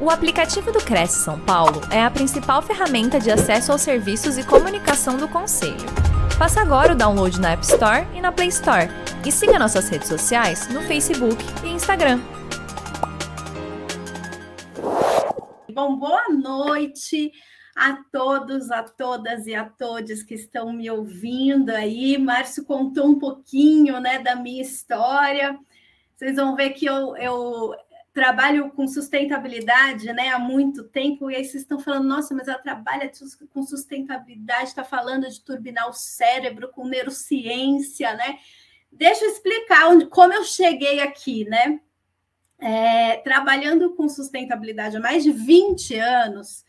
O aplicativo do Cresce São Paulo é a principal ferramenta de acesso aos serviços e comunicação do Conselho. Faça agora o download na App Store e na Play Store. E siga nossas redes sociais no Facebook e Instagram. Bom, boa noite a todos, a todas e a todos que estão me ouvindo aí. Márcio contou um pouquinho né, da minha história. Vocês vão ver que eu, eu trabalho com sustentabilidade né, há muito tempo, e aí vocês estão falando, nossa, mas ela trabalha com sustentabilidade, está falando de turbinar o cérebro com neurociência, né? Deixa eu explicar onde, como eu cheguei aqui, né? É, trabalhando com sustentabilidade há mais de 20 anos,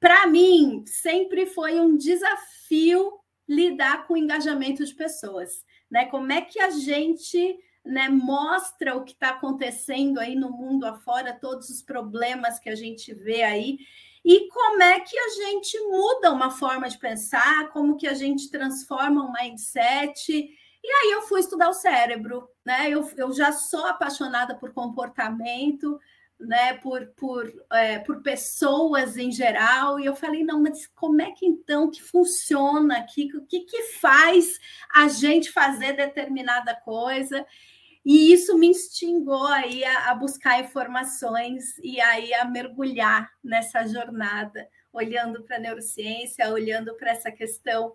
para mim sempre foi um desafio lidar com o engajamento de pessoas, né? Como é que a gente né, mostra o que está acontecendo aí no mundo afora, todos os problemas que a gente vê aí, e como é que a gente muda uma forma de pensar, como que a gente transforma um mindset. E aí eu fui estudar o cérebro, né? Eu, eu já sou apaixonada por comportamento, né, por, por, é, por pessoas em geral, e eu falei, não, mas como é que então que funciona aqui? O que, que faz a gente fazer determinada coisa? E isso me instigou aí a, a buscar informações e aí a mergulhar nessa jornada, olhando para a neurociência, olhando para essa questão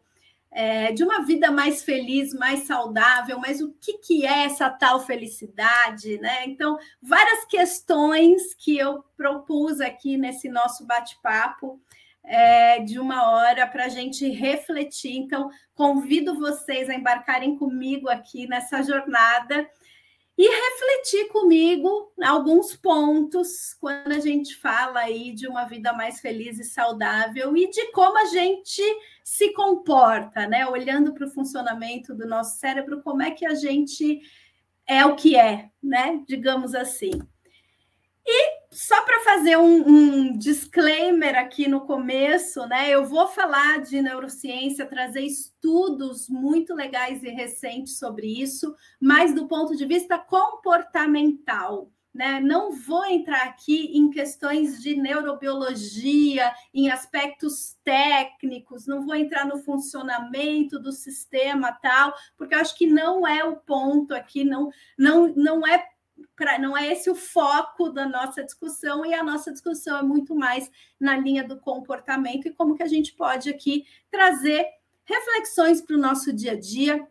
é, de uma vida mais feliz, mais saudável, mas o que, que é essa tal felicidade, né? Então, várias questões que eu propus aqui nesse nosso bate-papo é, de uma hora para a gente refletir. Então, convido vocês a embarcarem comigo aqui nessa jornada e refletir comigo alguns pontos quando a gente fala aí de uma vida mais feliz e saudável e de como a gente se comporta, né? Olhando para o funcionamento do nosso cérebro, como é que a gente é o que é, né? Digamos assim. E só para fazer um, um, disclaimer aqui no começo, né? Eu vou falar de neurociência, trazer estudos muito legais e recentes sobre isso, mas do ponto de vista comportamental. Né? Não vou entrar aqui em questões de neurobiologia, em aspectos técnicos, não vou entrar no funcionamento do sistema tal, porque acho que não é o ponto aqui, não, não, não é pra, não é esse o foco da nossa discussão, e a nossa discussão é muito mais na linha do comportamento e como que a gente pode aqui trazer reflexões para o nosso dia a dia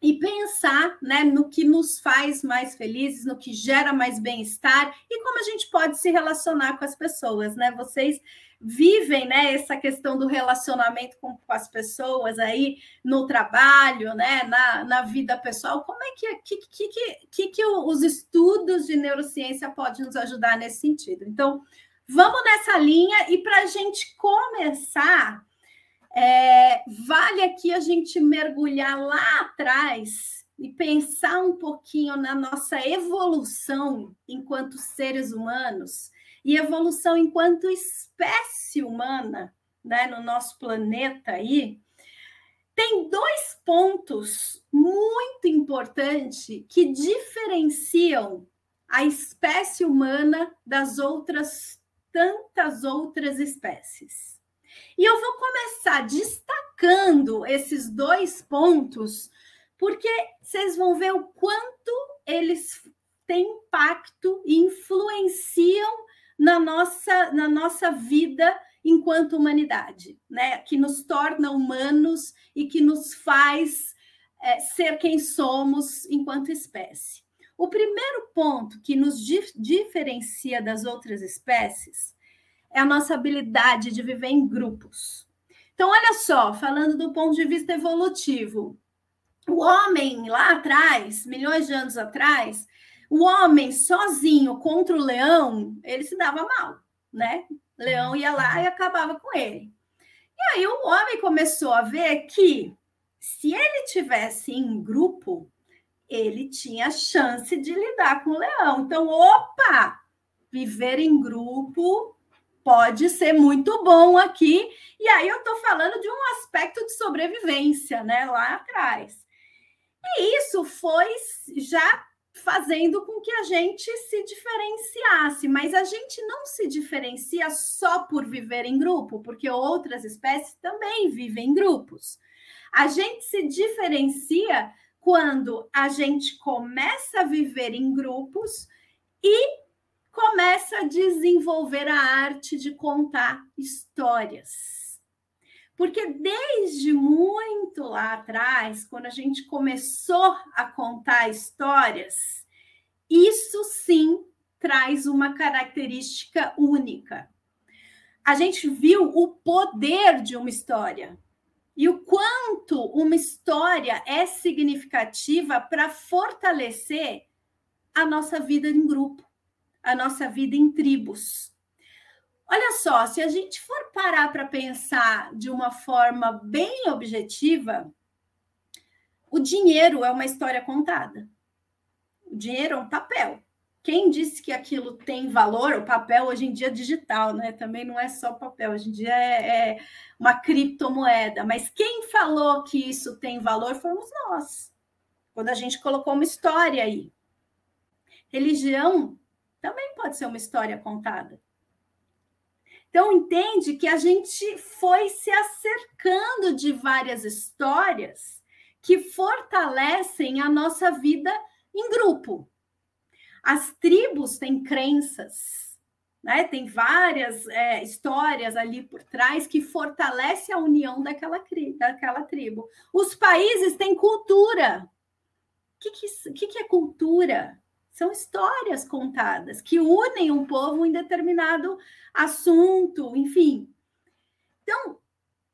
e pensar né, no que nos faz mais felizes, no que gera mais bem-estar e como a gente pode se relacionar com as pessoas, né? Vocês vivem né, essa questão do relacionamento com, com as pessoas aí no trabalho, né, na, na vida pessoal, como é que, que, que, que, que os estudos de neurociência podem nos ajudar nesse sentido? Então, vamos nessa linha e para a gente começar, é, vale aqui a gente mergulhar lá atrás e pensar um pouquinho na nossa evolução enquanto seres humanos e evolução enquanto espécie humana, né, no nosso planeta aí, tem dois pontos muito importantes que diferenciam a espécie humana das outras tantas outras espécies. E eu vou começar destacando esses dois pontos, porque vocês vão ver o quanto eles têm impacto e influenciam na nossa, na nossa vida enquanto humanidade, né? Que nos torna humanos e que nos faz é, ser quem somos enquanto espécie. O primeiro ponto que nos dif diferencia das outras espécies é a nossa habilidade de viver em grupos. Então, olha só, falando do ponto de vista evolutivo, o homem lá atrás, milhões de anos atrás, o homem sozinho contra o leão, ele se dava mal, né? Leão ia lá e acabava com ele. E aí o homem começou a ver que se ele tivesse em grupo, ele tinha chance de lidar com o leão. Então, opa, viver em grupo pode ser muito bom aqui. E aí eu estou falando de um aspecto de sobrevivência, né? Lá atrás. E isso foi já fazendo com que a gente se diferenciasse, mas a gente não se diferencia só por viver em grupo, porque outras espécies também vivem em grupos. A gente se diferencia quando a gente começa a viver em grupos e começa a desenvolver a arte de contar histórias. Porque desde muito lá atrás, quando a gente começou a contar histórias, isso sim traz uma característica única. A gente viu o poder de uma história e o quanto uma história é significativa para fortalecer a nossa vida em grupo, a nossa vida em tribos. Olha só, se a gente for parar para pensar de uma forma bem objetiva, o dinheiro é uma história contada. O dinheiro é um papel. Quem disse que aquilo tem valor? O papel hoje em dia é digital, né? Também não é só papel, hoje em dia é, é uma criptomoeda. Mas quem falou que isso tem valor fomos nós, quando a gente colocou uma história aí. Religião também pode ser uma história contada. Então, entende que a gente foi se acercando de várias histórias que fortalecem a nossa vida em grupo. As tribos têm crenças, né? tem várias é, histórias ali por trás que fortalecem a união daquela, daquela tribo. Os países têm cultura. O que, que, que é cultura? São histórias contadas que unem um povo em determinado assunto, enfim. Então,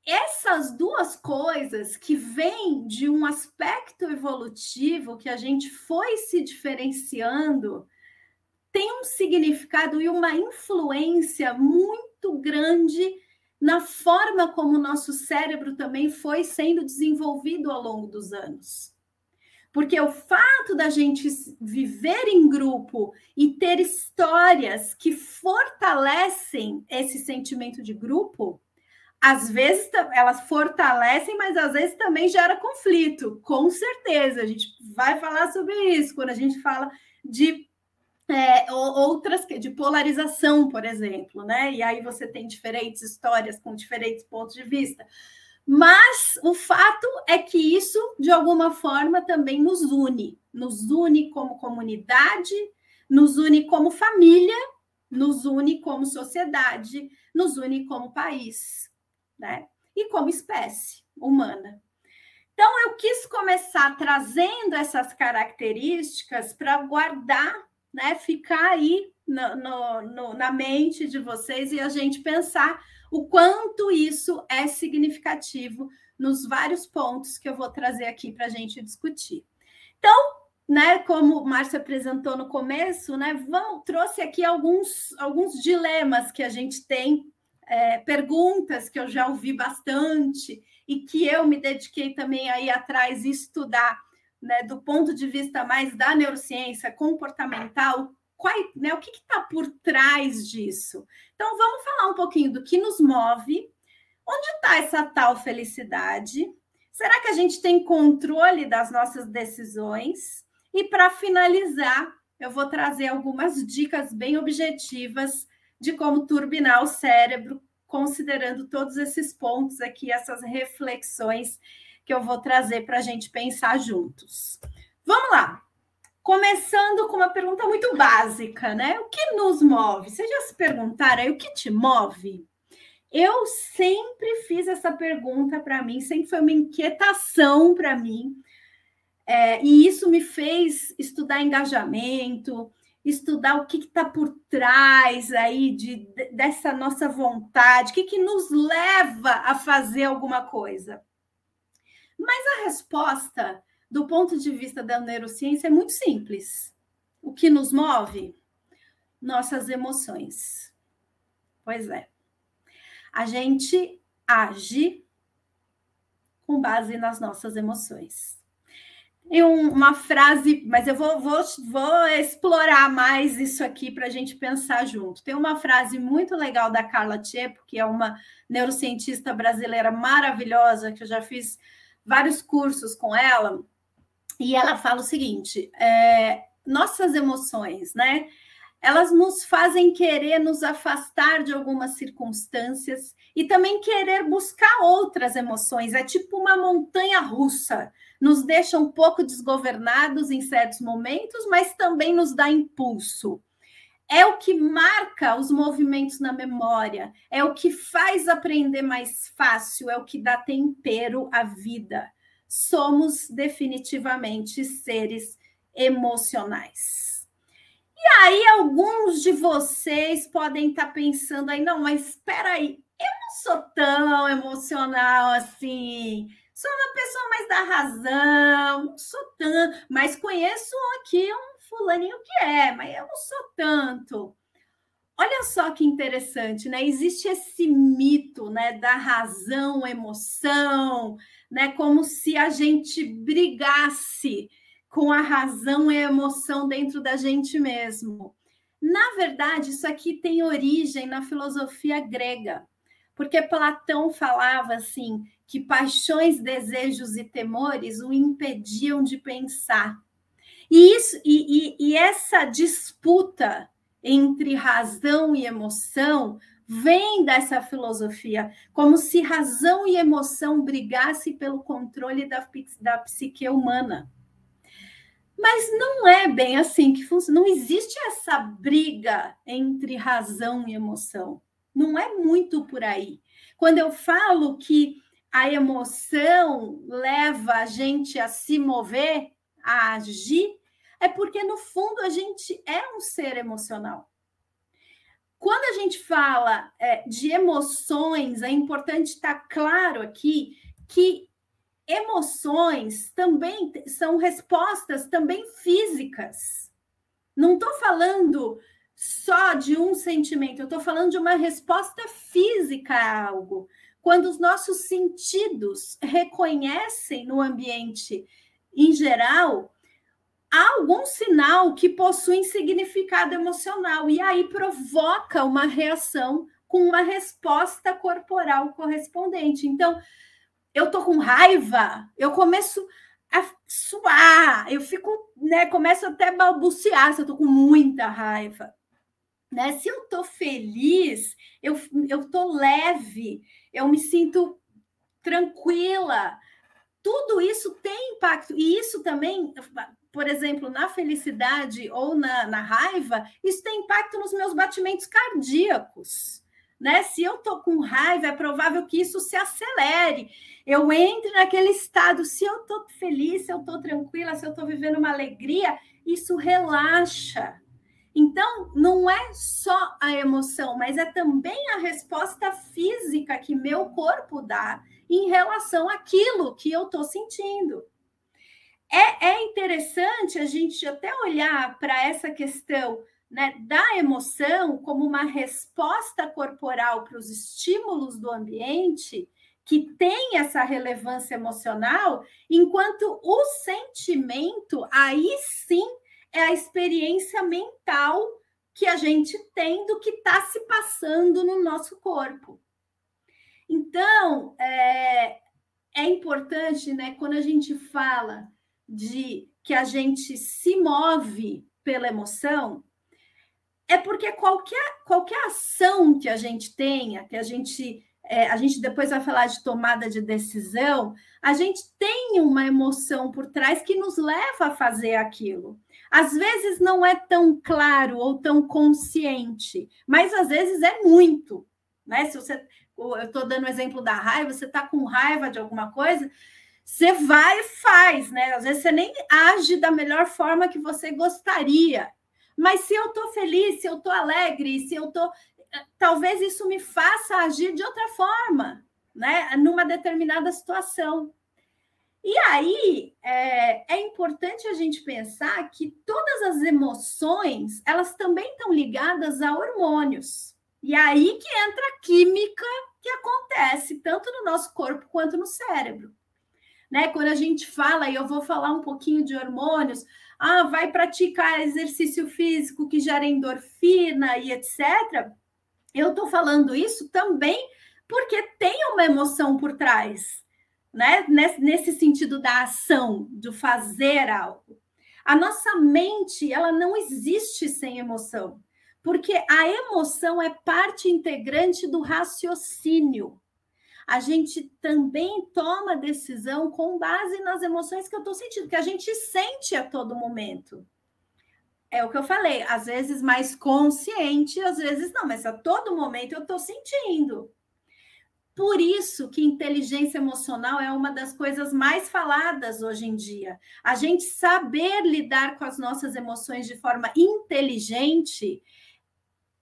essas duas coisas que vêm de um aspecto evolutivo que a gente foi se diferenciando tem um significado e uma influência muito grande na forma como o nosso cérebro também foi sendo desenvolvido ao longo dos anos. Porque o fato da gente viver em grupo e ter histórias que fortalecem esse sentimento de grupo às vezes elas fortalecem, mas às vezes também gera conflito, com certeza. A gente vai falar sobre isso quando a gente fala de é, outras de polarização, por exemplo, né? E aí você tem diferentes histórias com diferentes pontos de vista. Mas o fato é que isso, de alguma forma, também nos une, nos une como comunidade, nos une como família, nos une como sociedade, nos une como país né? E como espécie humana. Então, eu quis começar trazendo essas características para guardar, né? Ficar aí no, no, no, na mente de vocês e a gente pensar o quanto isso é significativo nos vários pontos que eu vou trazer aqui para a gente discutir. Então, né, como o Márcio apresentou no começo, né, vamos, trouxe aqui alguns, alguns dilemas que a gente tem é, perguntas que eu já ouvi bastante e que eu me dediquei também aí atrás estudar, né, do ponto de vista mais da neurociência comportamental, qual, né, o que está por trás disso? Então, vamos falar um pouquinho do que nos move, onde está essa tal felicidade? Será que a gente tem controle das nossas decisões? E para finalizar, eu vou trazer algumas dicas bem objetivas de como turbinar o cérebro, considerando todos esses pontos aqui, essas reflexões que eu vou trazer para a gente pensar juntos. Vamos lá. Começando com uma pergunta muito básica, né? O que nos move? Vocês já se perguntaram aí o que te move? Eu sempre fiz essa pergunta para mim, sempre foi uma inquietação para mim. É, e isso me fez estudar engajamento, estudar o que está por trás aí de, dessa nossa vontade, o que, que nos leva a fazer alguma coisa. Mas a resposta, do ponto de vista da neurociência, é muito simples. O que nos move? Nossas emoções. Pois é. A gente age com base nas nossas emoções. E um, uma frase, mas eu vou, vou, vou explorar mais isso aqui para a gente pensar junto. Tem uma frase muito legal da Carla Tiepo, que é uma neurocientista brasileira maravilhosa, que eu já fiz vários cursos com ela, e ela fala o seguinte: é, nossas emoções, né? Elas nos fazem querer nos afastar de algumas circunstâncias e também querer buscar outras emoções. É tipo uma montanha russa. Nos deixa um pouco desgovernados em certos momentos, mas também nos dá impulso é o que marca os movimentos na memória, é o que faz aprender mais fácil, é o que dá tempero à vida. Somos definitivamente seres emocionais. E aí, alguns de vocês podem estar pensando aí, não, mas espera aí, eu não sou tão emocional assim. Sou uma pessoa mais da razão, não sou tão, mas conheço aqui um fulaninho que é, mas eu não sou tanto. Olha só que interessante, né? Existe esse mito, né, da razão, emoção, né, como se a gente brigasse com a razão e a emoção dentro da gente mesmo. Na verdade, isso aqui tem origem na filosofia grega, porque Platão falava assim que paixões, desejos e temores o impediam de pensar. E, isso, e, e, e essa disputa entre razão e emoção vem dessa filosofia, como se razão e emoção brigassem pelo controle da, da psique humana. Mas não é bem assim que funciona. Não existe essa briga entre razão e emoção. Não é muito por aí. Quando eu falo que a emoção leva a gente a se mover, a agir, é porque, no fundo, a gente é um ser emocional. Quando a gente fala é, de emoções, é importante estar claro aqui que emoções também são respostas também físicas. Não estou falando só de um sentimento, eu estou falando de uma resposta física a algo. Quando os nossos sentidos reconhecem no ambiente em geral algum sinal que possui significado emocional e aí provoca uma reação com uma resposta corporal correspondente. Então, eu tô com raiva, eu começo a suar, eu fico, né, começo até a balbuciar se eu tô com muita raiva. Né? Se eu tô feliz, eu, eu tô leve, eu me sinto tranquila, tudo isso tem impacto, e isso também, por exemplo, na felicidade ou na, na raiva, isso tem impacto nos meus batimentos cardíacos. Né? Se eu tô com raiva, é provável que isso se acelere. Eu entre naquele estado. Se eu tô feliz, se eu tô tranquila, se eu tô vivendo uma alegria, isso relaxa. Então, não é só a emoção, mas é também a resposta física que meu corpo dá em relação àquilo que eu estou sentindo. É, é interessante a gente até olhar para essa questão né, da emoção como uma resposta corporal para os estímulos do ambiente que tem essa relevância emocional, enquanto o sentimento, aí sim, é a experiência mental que a gente tem do que está se passando no nosso corpo. Então, é, é importante, né, quando a gente fala de que a gente se move pela emoção, é porque qualquer, qualquer ação que a gente tenha, que a gente é, a gente depois vai falar de tomada de decisão, a gente tem uma emoção por trás que nos leva a fazer aquilo. Às vezes não é tão claro ou tão consciente, mas às vezes é muito. Né? Se você eu estou dando o exemplo da raiva, você está com raiva de alguma coisa, você vai e faz, né? Às vezes você nem age da melhor forma que você gostaria. Mas se eu estou feliz, se eu estou alegre, se eu estou. Talvez isso me faça agir de outra forma, né? Numa determinada situação. E aí é, é importante a gente pensar que todas as emoções elas também estão ligadas a hormônios. E aí que entra a química que acontece tanto no nosso corpo quanto no cérebro. Né? Quando a gente fala, e eu vou falar um pouquinho de hormônios, ah, vai praticar exercício físico que gera endorfina e etc. Eu estou falando isso também porque tem uma emoção por trás, né? Nesse sentido da ação, do fazer algo. A nossa mente, ela não existe sem emoção, porque a emoção é parte integrante do raciocínio. A gente também toma decisão com base nas emoções que eu estou sentindo, que a gente sente a todo momento. É o que eu falei, às vezes mais consciente, às vezes não, mas a todo momento eu estou sentindo. Por isso que inteligência emocional é uma das coisas mais faladas hoje em dia. A gente saber lidar com as nossas emoções de forma inteligente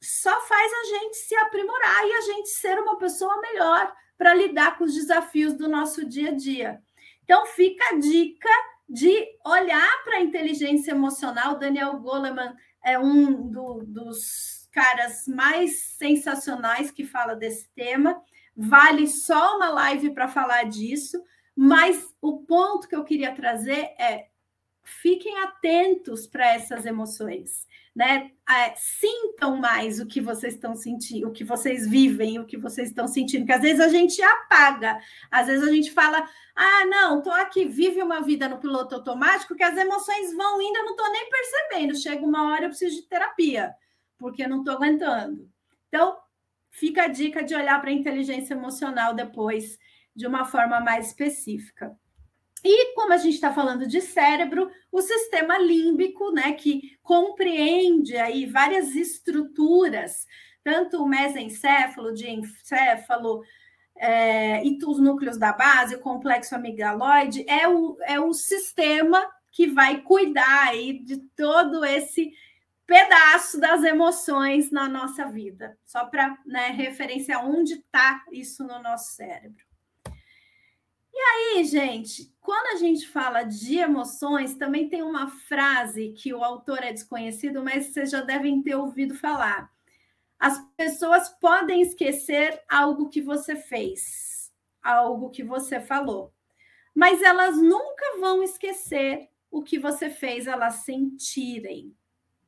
só faz a gente se aprimorar e a gente ser uma pessoa melhor para lidar com os desafios do nosso dia a dia. Então fica a dica de olhar para a inteligência emocional. Daniel Goleman é um do, dos caras mais sensacionais que fala desse tema vale só uma live para falar disso, mas o ponto que eu queria trazer é fiquem atentos para essas emoções, né? É, sintam mais o que vocês estão sentindo, o que vocês vivem, o que vocês estão sentindo, que às vezes a gente apaga, às vezes a gente fala, ah, não, estou aqui, vive uma vida no piloto automático, que as emoções vão indo, eu não estou nem percebendo, chega uma hora eu preciso de terapia, porque eu não estou aguentando. Então, fica a dica de olhar para a inteligência emocional depois, de uma forma mais específica. E como a gente está falando de cérebro, o sistema límbico, né, que compreende aí várias estruturas, tanto o mesencéfalo, diencéfalo, é, e os núcleos da base, o complexo amigaloide, é o, é o sistema que vai cuidar aí de todo esse pedaço das emoções na nossa vida, só para né, referenciar onde está isso no nosso cérebro. E aí, gente, quando a gente fala de emoções, também tem uma frase que o autor é desconhecido, mas vocês já devem ter ouvido falar. As pessoas podem esquecer algo que você fez, algo que você falou, mas elas nunca vão esquecer o que você fez elas sentirem.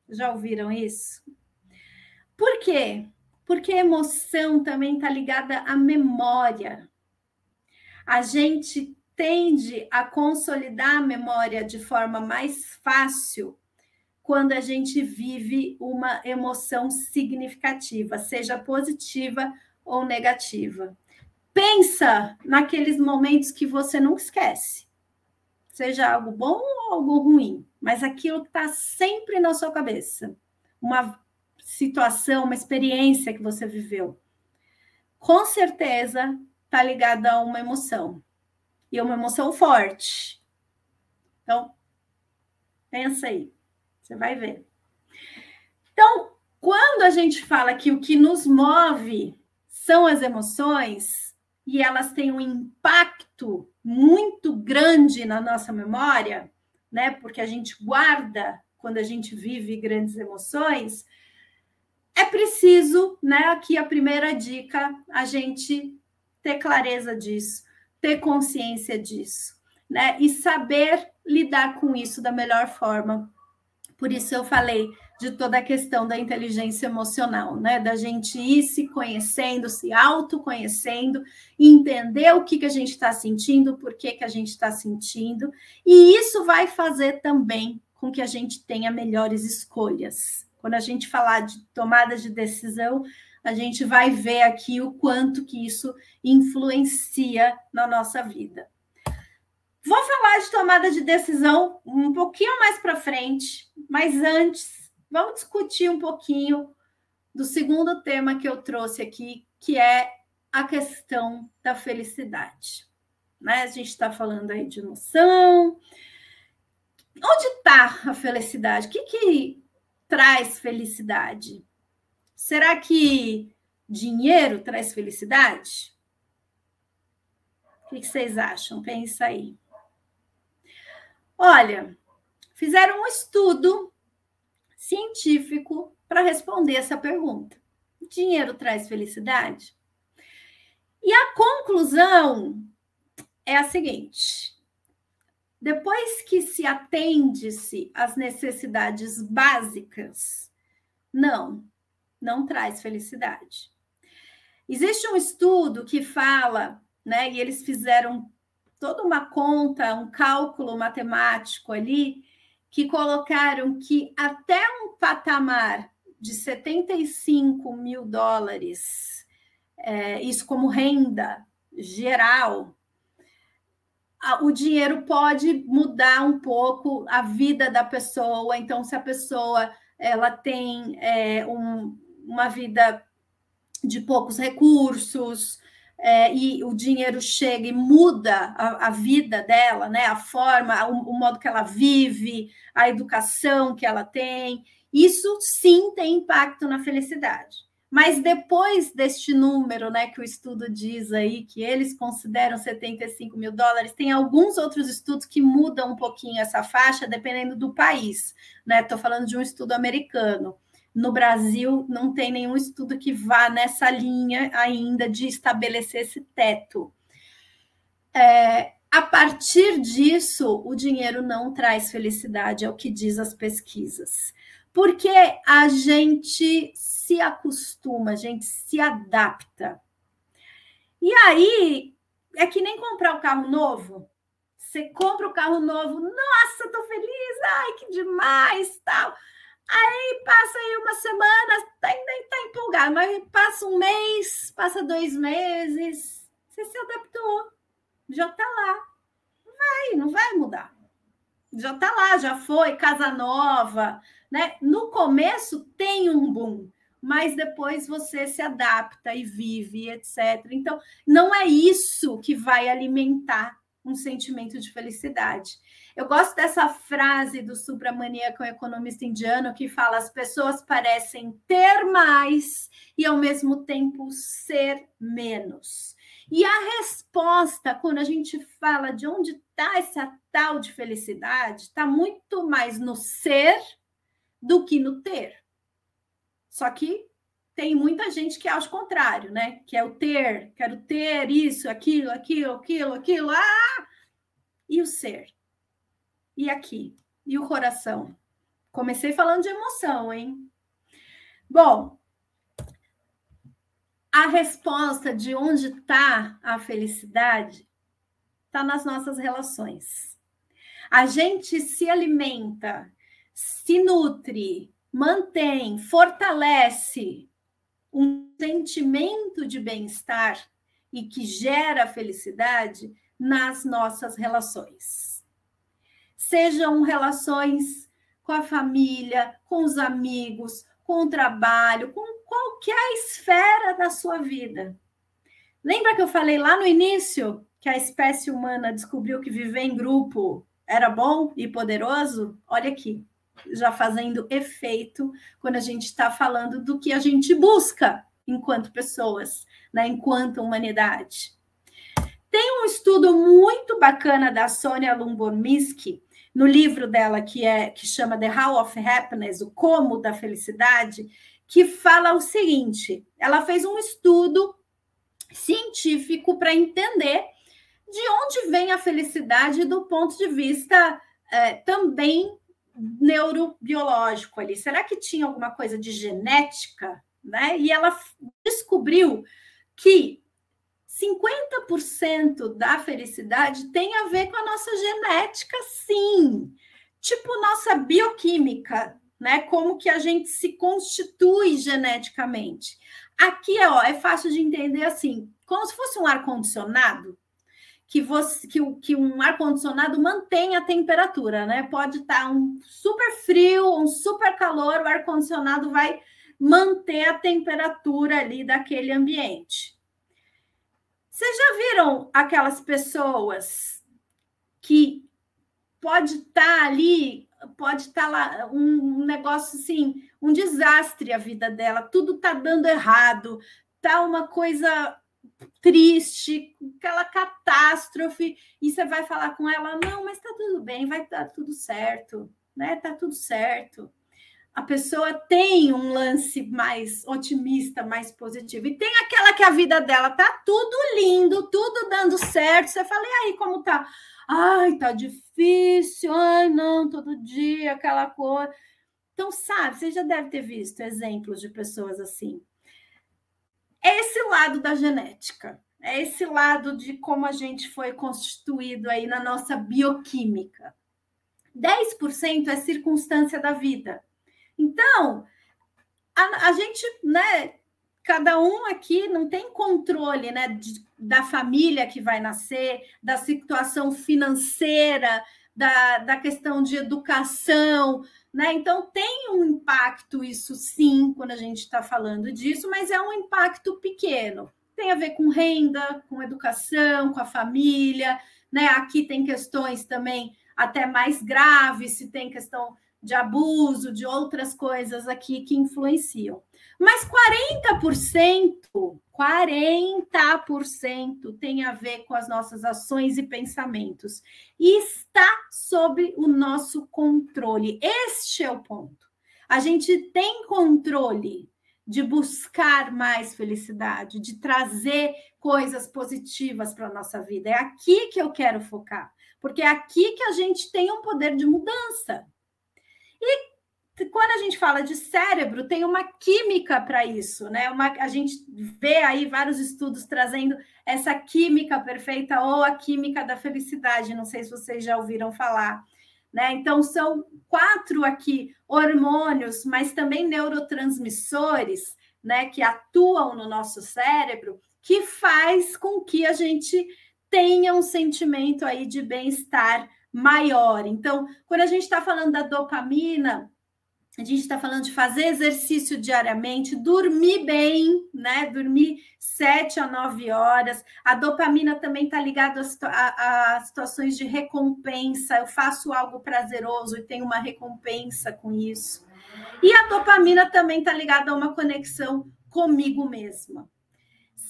Já ouviram isso? Por quê? Porque emoção também está ligada à memória. A gente tende a consolidar a memória de forma mais fácil quando a gente vive uma emoção significativa, seja positiva ou negativa. Pensa naqueles momentos que você nunca esquece, seja algo bom ou algo ruim mas aquilo está sempre na sua cabeça. Uma situação, uma experiência que você viveu. Com certeza está ligada a uma emoção. E é uma emoção forte. Então, pensa aí. Você vai ver. Então, quando a gente fala que o que nos move são as emoções e elas têm um impacto muito grande na nossa memória, né? Porque a gente guarda quando a gente vive grandes emoções. É preciso, né? Aqui a primeira dica, a gente ter clareza disso, ter consciência disso, né? E saber lidar com isso da melhor forma. Por isso eu falei de toda a questão da inteligência emocional, né? Da gente ir se conhecendo, se autoconhecendo, entender o que, que a gente está sentindo, por que, que a gente está sentindo, e isso vai fazer também com que a gente tenha melhores escolhas. Quando a gente falar de tomada de decisão, a gente vai ver aqui o quanto que isso influencia na nossa vida. Vou falar de tomada de decisão um pouquinho mais para frente, mas antes vamos discutir um pouquinho do segundo tema que eu trouxe aqui, que é a questão da felicidade. Né? A gente está falando aí de noção. Onde está a felicidade? O que, que traz felicidade? Será que dinheiro traz felicidade? O que, vocês acham? Pensa aí. Olha, fizeram um estudo científico para responder essa pergunta. Dinheiro traz felicidade? E a conclusão é a seguinte: depois que se atende-se às necessidades básicas, não, não traz felicidade. Existe um estudo que fala, né, e eles fizeram toda uma conta, um cálculo matemático ali, que colocaram que até um patamar de 75 mil dólares, é, isso como renda geral, o dinheiro pode mudar um pouco a vida da pessoa. Então, se a pessoa ela tem é, um, uma vida de poucos recursos é, e o dinheiro chega e muda a, a, vida dela, né? A forma, o, o modo que ela vive, a educação que ela tem, isso sim tem impacto na felicidade. Mas depois deste número, né, que o estudo diz aí, que eles consideram 75 mil dólares, tem alguns outros estudos que mudam um pouquinho essa faixa, dependendo do país, né? Estou falando de um estudo americano. No Brasil, não tem nenhum estudo que vá nessa linha ainda de estabelecer esse teto. É, a partir disso, o dinheiro não traz felicidade, é o que diz as pesquisas. Porque a gente se acostuma, a gente se adapta. E aí é que nem comprar o um carro novo. Você compra o um carro novo, nossa, tô feliz, ai que demais, tal. Aí passa aí uma semana, ainda está empolgado, mas passa um mês, passa dois meses, você se adaptou, já está lá. Vai, não vai mudar. Já está lá, já foi, casa nova, né? No começo tem um boom, mas depois você se adapta e vive, etc. Então, não é isso que vai alimentar um sentimento de felicidade. Eu gosto dessa frase do supramaníaco economista indiano que fala: as pessoas parecem ter mais e ao mesmo tempo ser menos. E a resposta, quando a gente fala de onde está essa tal de felicidade, está muito mais no ser do que no ter. Só que tem muita gente que acha o contrário, né? Que é o ter, quero ter isso, aquilo, aquilo, aquilo, aquilo, ah! E o ser? E aqui? E o coração? Comecei falando de emoção, hein? Bom, a resposta de onde está a felicidade está nas nossas relações. A gente se alimenta, se nutre, mantém, fortalece um sentimento de bem-estar e que gera felicidade nas nossas relações. Sejam relações com a família, com os amigos, com o trabalho, com qualquer esfera da sua vida. Lembra que eu falei lá no início que a espécie humana descobriu que viver em grupo era bom e poderoso? Olha aqui já fazendo efeito quando a gente está falando do que a gente busca enquanto pessoas, né, enquanto humanidade. Tem um estudo muito bacana da Sônia Lumbormisky, no livro dela que é que chama The How of Happiness, o como da felicidade, que fala o seguinte: ela fez um estudo científico para entender de onde vem a felicidade do ponto de vista é, também neurobiológico ali. Será que tinha alguma coisa de genética? Né? E ela descobriu que 50% da felicidade tem a ver com a nossa genética, sim. Tipo nossa bioquímica, né? Como que a gente se constitui geneticamente. Aqui ó, é fácil de entender assim, como se fosse um ar condicionado que, você, que, que um ar-condicionado mantém a temperatura, né? Pode estar tá um super frio, um super calor, o ar-condicionado vai manter a temperatura ali daquele ambiente. Vocês já viram aquelas pessoas que pode estar tá ali, pode estar tá lá um negócio assim, um desastre a vida dela, tudo tá dando errado, tá uma coisa triste, aquela catástrofe, e você vai falar com ela: não, mas tá tudo bem, vai estar tá tudo certo, né? Tá tudo certo. A pessoa tem um lance mais otimista, mais positivo, e tem aquela que a vida dela tá tudo lindo, tudo dando certo. Você fala, e aí, como tá? Ai, tá difícil, ai, não, todo dia aquela coisa. Então, sabe, você já deve ter visto exemplos de pessoas assim é esse lado da genética, é esse lado de como a gente foi constituído aí na nossa bioquímica. 10% é circunstância da vida. Então, a, a gente, né, cada um aqui não tem controle, né, de, da família que vai nascer, da situação financeira, da, da questão de educação, né? Então tem um impacto, isso sim, quando a gente está falando disso, mas é um impacto pequeno. Tem a ver com renda, com educação, com a família, né? Aqui tem questões também até mais graves, se tem questão de abuso, de outras coisas aqui que influenciam. Mas 40%, 40% tem a ver com as nossas ações e pensamentos. E está sob o nosso controle. Este é o ponto. A gente tem controle de buscar mais felicidade, de trazer coisas positivas para a nossa vida. É aqui que eu quero focar, porque é aqui que a gente tem um poder de mudança. E quando a gente fala de cérebro, tem uma química para isso, né? Uma, a gente vê aí vários estudos trazendo essa química perfeita ou a química da felicidade. Não sei se vocês já ouviram falar. Né? Então, são quatro aqui hormônios, mas também neurotransmissores, né, que atuam no nosso cérebro, que faz com que a gente tenha um sentimento aí de bem-estar maior. Então, quando a gente está falando da dopamina, a gente está falando de fazer exercício diariamente, dormir bem, né? Dormir sete a nove horas. A dopamina também está ligada a, a, situações de recompensa. Eu faço algo prazeroso e tenho uma recompensa com isso. E a dopamina também está ligada a uma conexão comigo mesma.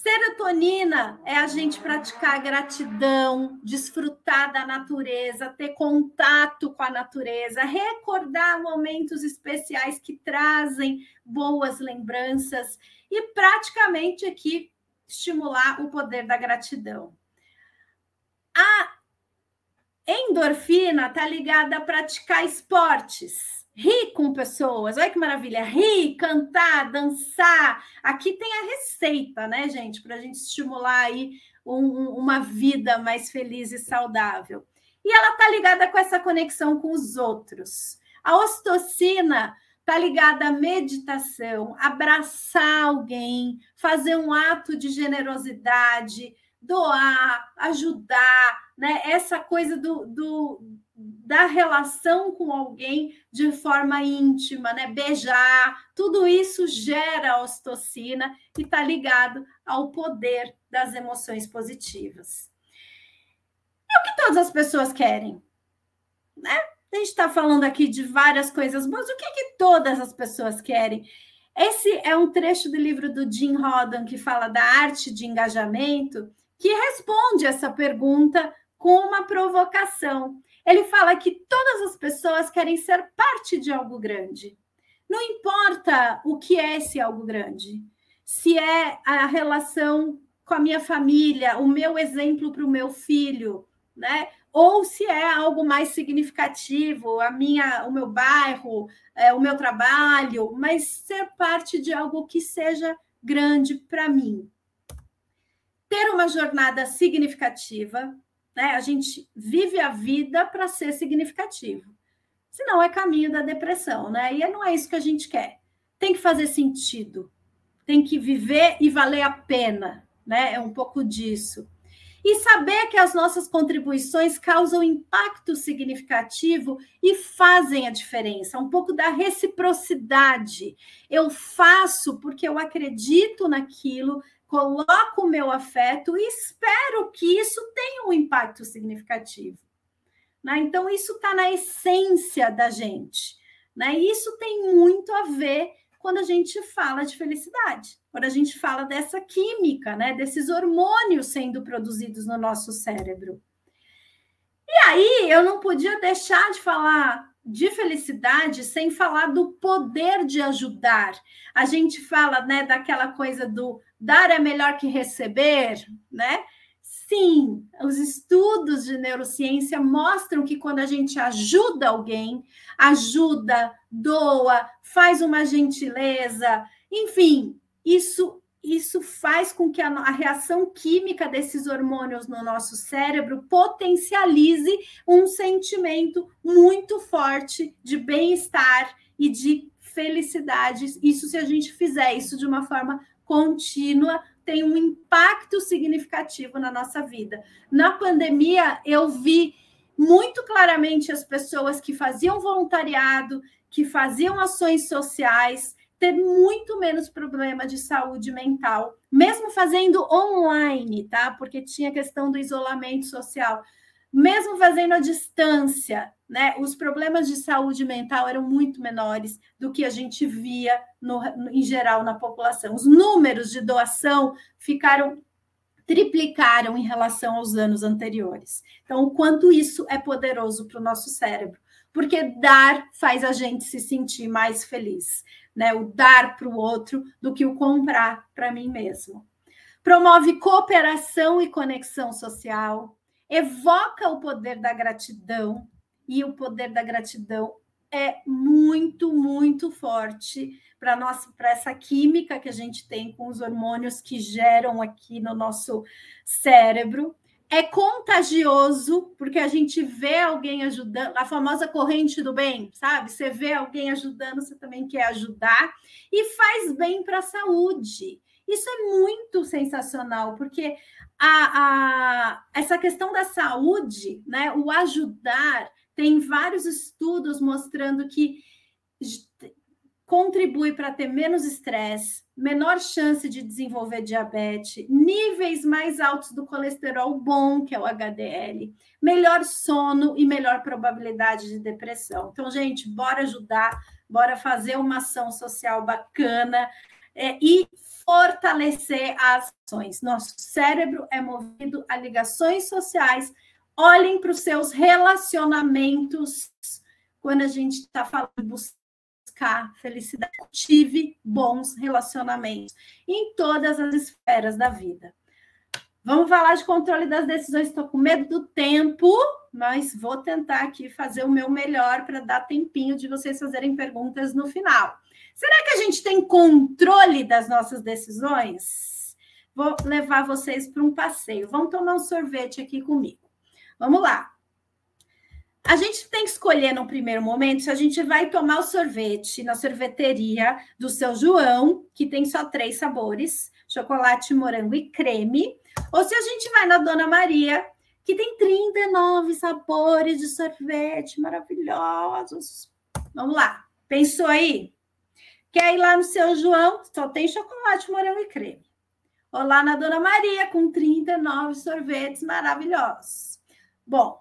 Serotonina é a gente praticar gratidão, desfrutar da natureza, ter contato com a natureza, recordar momentos especiais que trazem boas lembranças e praticamente aqui estimular o poder da gratidão. A endorfina está ligada a praticar esportes rir com pessoas. Olha que maravilha! Rir, cantar, dançar. Aqui tem a receita, né, gente, para a gente estimular aí um, uma vida mais feliz e saudável. E ela está ligada com essa conexão com os outros. A ostocina está ligada à meditação, abraçar alguém, fazer um ato de generosidade, doar, ajudar, né? Essa coisa do, do da relação com alguém de forma íntima, né? Beijar, tudo isso gera ocitocina e está ligado ao poder das emoções positivas. É o que todas as pessoas querem, né? A gente está falando aqui de várias coisas boas. O que, é que todas as pessoas querem? Esse é um trecho do livro do Jim Rodan que fala da arte de engajamento, que responde essa pergunta com uma provocação. Ele fala que todas as pessoas querem ser parte de algo grande. Não importa o que é esse algo grande. Se é a relação com a minha família, o meu exemplo para o meu filho, né? Ou se é algo mais significativo, a minha, o meu bairro, é, o meu trabalho, mas ser parte de algo que seja grande para mim. Ter uma jornada significativa, né? A gente vive a vida para ser significativo. Senão é caminho da depressão, né? E não é isso que a gente quer. Tem que fazer sentido. Tem que viver e valer a pena, né? É um pouco disso. E saber que as nossas contribuições causam impacto significativo e fazem a diferença, um pouco da reciprocidade. Eu faço porque eu acredito naquilo, coloco o meu afeto e espero que isso tenha um impacto significativo. Né? Então, isso está na essência da gente. Né? E isso tem muito a ver quando a gente fala de felicidade, quando a gente fala dessa química, né? desses hormônios sendo produzidos no nosso cérebro. E aí, eu não podia deixar de falar de felicidade sem falar do poder de ajudar. A gente fala, né, daquela coisa do dar é melhor que receber, né? Sim, os estudos de neurociência mostram que quando a gente ajuda alguém, ajuda, doa, faz uma gentileza, enfim, isso isso faz com que a, a, reação química desses hormônios no nosso cérebro potencialize um sentimento muito forte de bem-estar e de felicidade. Isso se a gente fizer isso de uma forma contínua, tem um impacto significativo na nossa vida. Na pandemia, eu vi muito claramente as pessoas que faziam voluntariado, que faziam ações sociais, ter muito menos problema de saúde mental, mesmo fazendo online, tá? Porque tinha questão do isolamento social. Mesmo fazendo à distância, né? Os problemas de saúde mental eram muito menores do que a gente via no, no, em geral na população. Os números de doação ficaram triplicaram em relação aos anos anteriores. Então, o quanto isso é poderoso para o nosso cérebro, porque dar faz a gente se sentir mais feliz, né? O dar para o outro do que o comprar para mim mesmo. Promove cooperação e conexão social, evoca o poder da gratidão, e o poder da gratidão é muito, muito forte para para essa química que a gente tem com os hormônios que geram aqui no nosso cérebro. É contagioso, porque a gente vê alguém ajudando, a famosa corrente do bem, sabe? Você vê alguém ajudando, você também quer ajudar, e faz bem para a saúde. Isso é muito sensacional, porque a, a, essa questão da saúde, né, o ajudar, tem vários estudos mostrando que contribui para ter menos estresse, menor chance de desenvolver diabetes, níveis mais altos do colesterol bom, que é o HDL, melhor sono e melhor probabilidade de depressão. Então, gente, bora ajudar, bora fazer uma ação social bacana é, e fortalecer as ações. Nosso cérebro é movido a ligações sociais olhem para os seus relacionamentos quando a gente está falando de buscar felicidade. Tive bons relacionamentos em todas as esferas da vida. Vamos falar de controle das decisões. Estou com medo do tempo, mas vou tentar aqui fazer o meu melhor para dar tempinho de vocês fazerem perguntas no final. Será que a gente tem controle das nossas decisões? Vou levar vocês para um passeio. Vamos tomar um sorvete aqui comigo. Vamos lá. A gente tem que escolher no primeiro momento se a gente vai tomar o sorvete na sorveteria do seu João, que tem só três sabores: chocolate, morango e creme, ou se a gente vai na Dona Maria, que tem 39 sabores de sorvete maravilhosos. Vamos lá. Pensou aí? Quer ir lá no seu João? Só tem chocolate, morango e creme. Ou lá na Dona Maria, com 39 sorvetes maravilhosos. Bom,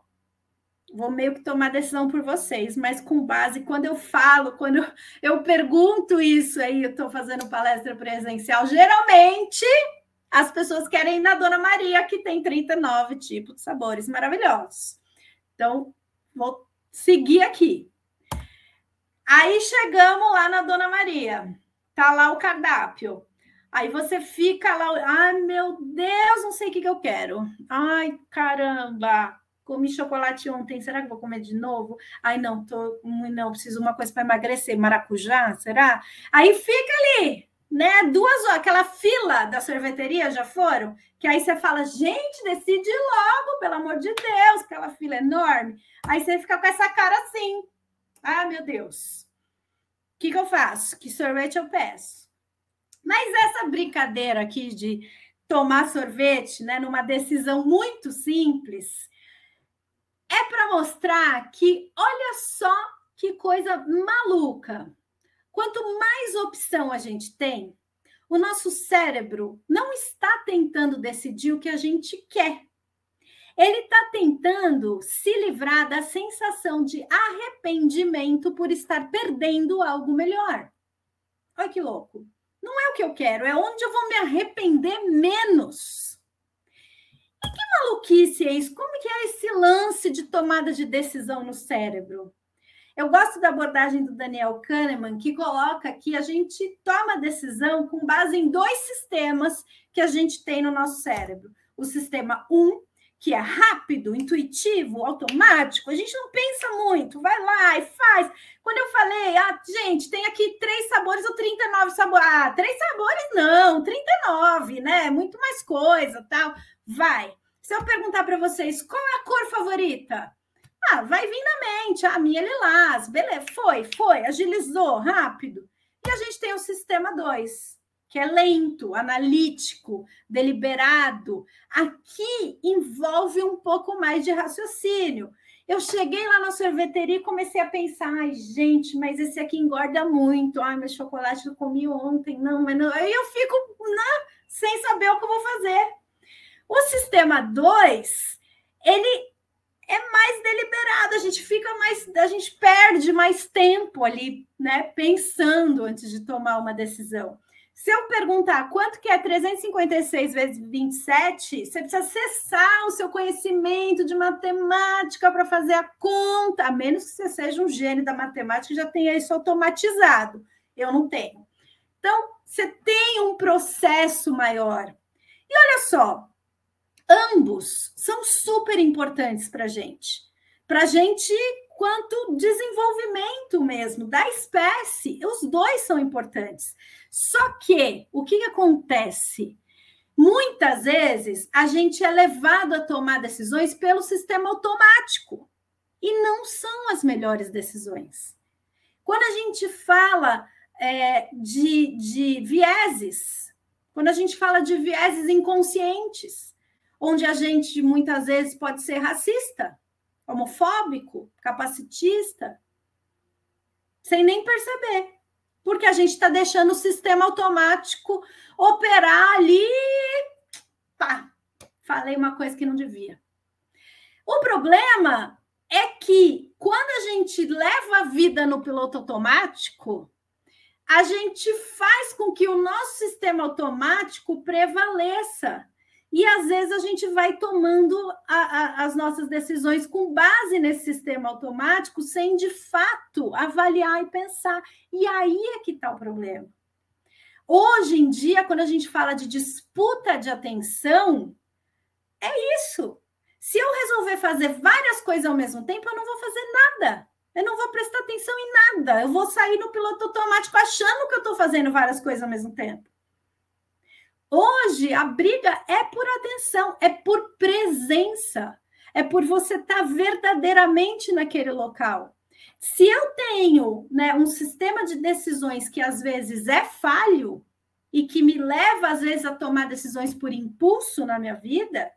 vou meio que tomar decisão por vocês, mas com base quando eu falo, quando eu, pergunto isso aí, eu estou fazendo palestra presencial, geralmente as pessoas querem ir na Dona Maria, que tem 39 tipos de sabores maravilhosos. Então, vou seguir aqui. Aí chegamos lá na Dona Maria, tá lá o cardápio. Aí você fica lá, ai meu Deus, não sei o que, que eu quero. Ai, caramba, comi chocolate ontem, será que vou comer de novo? Ai, não, tô, não, preciso uma coisa para emagrecer, maracujá, será? Aí fica ali, né? Duas horas, aquela fila da sorveteria já foram, que aí você fala, gente, decide logo, pelo amor de Deus, aquela fila enorme. Aí você fica com essa cara assim. Ah, meu Deus. O que, que eu faço? Que sorvete eu peço? Mas essa brincadeira aqui de tomar sorvete, né, numa decisão muito simples, é para mostrar que olha só que coisa maluca. Quanto mais opção a gente tem, o nosso cérebro não está tentando decidir o que a gente quer. Ele está tentando se livrar da sensação de arrependimento por estar perdendo algo melhor. Olha que louco. Não é o que eu quero, é onde eu vou me arrepender menos que maluquice é isso? Como que é esse lance de tomada de decisão no cérebro? Eu gosto da abordagem do Daniel Kahneman, que coloca que a gente toma decisão com base em dois sistemas que a gente tem no nosso cérebro. O sistema 1, um, que é rápido, intuitivo, automático. A gente não pensa muito, vai lá e faz. Quando eu falei, ah, gente, tem aqui três sabores ou 39 sabores. Ah, três sabores não, 39, né? Muito mais coisa, tal. Vai. Se eu perguntar para vocês qual é a cor favorita, ah, vai vir na mente. A minha é lilás. Beleza, foi, foi, agilizou, rápido. E a gente tem o sistema 2, que é lento, analítico, deliberado. Aqui envolve um pouco mais de raciocínio. Eu cheguei lá na sorveteria e comecei a pensar, ai, gente, mas esse aqui engorda muito. Ai, meu chocolate eu comi ontem. Não, mas não. Aí eu fico né, sem saber o que eu vou fazer. O sistema 2, ele é mais deliberado, a gente fica mais, a gente perde mais tempo ali, né, pensando antes de tomar uma decisão. Se eu perguntar quanto que é 356 vezes 27, você precisa acessar o seu conhecimento de matemática para fazer a conta, a menos que você seja um gênio da matemática e já tenha isso automatizado. Eu não tenho. Então, você tem um processo maior. E olha só, ambos são super importantes para a gente. Para a gente, quanto desenvolvimento mesmo da espécie, os dois são importantes. Só que o que, que acontece? Muitas vezes a gente é levado a tomar decisões pelo sistema automático e não são as melhores decisões. Quando a gente fala é, de, de vieses, quando a gente fala de vieses inconscientes, onde a gente muitas vezes pode ser racista, homofóbico, capacitista, sem nem perceber, porque a gente está deixando o sistema automático operar ali. Pá, falei uma coisa que não devia. O problema é que quando a gente leva a vida no piloto automático, a gente faz com que o nosso sistema automático prevaleça. E às vezes a gente vai tomando a, a, as nossas decisões com base nesse sistema automático, sem de fato avaliar e pensar. E aí é que está o problema. Hoje em dia, quando a gente fala de disputa de atenção, é isso. Se eu resolver fazer várias coisas ao mesmo tempo, eu não vou fazer nada. Eu não vou prestar atenção em nada. Eu vou sair no piloto automático achando que eu estou fazendo várias coisas ao mesmo tempo. Hoje, a briga é por atenção, é por presença, é por você estar tá verdadeiramente naquele local. Se eu tenho né, um sistema de decisões que às vezes é falho e que me leva, às vezes, a tomar decisões por impulso na minha vida,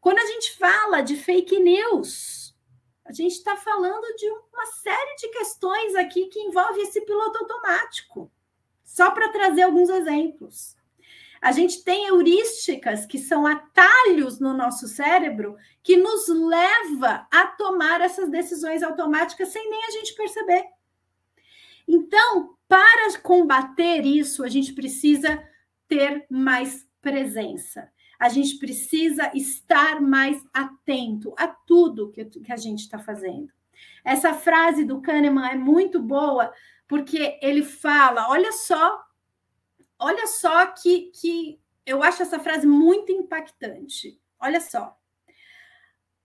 quando a gente fala de fake news, a gente está falando de uma série de questões aqui que envolve esse piloto automático. Só para trazer alguns exemplos. A gente tem heurísticas, que são atalhos no nosso cérebro, que nos leva a tomar essas decisões automáticas sem nem a gente perceber. Então, para combater isso, a gente precisa ter mais presença. A gente precisa estar mais atento a tudo que, a gente está fazendo. Essa frase do Kahneman é muito boa, porque ele fala: olha só olha só que, que eu acho essa frase muito impactante. Olha só.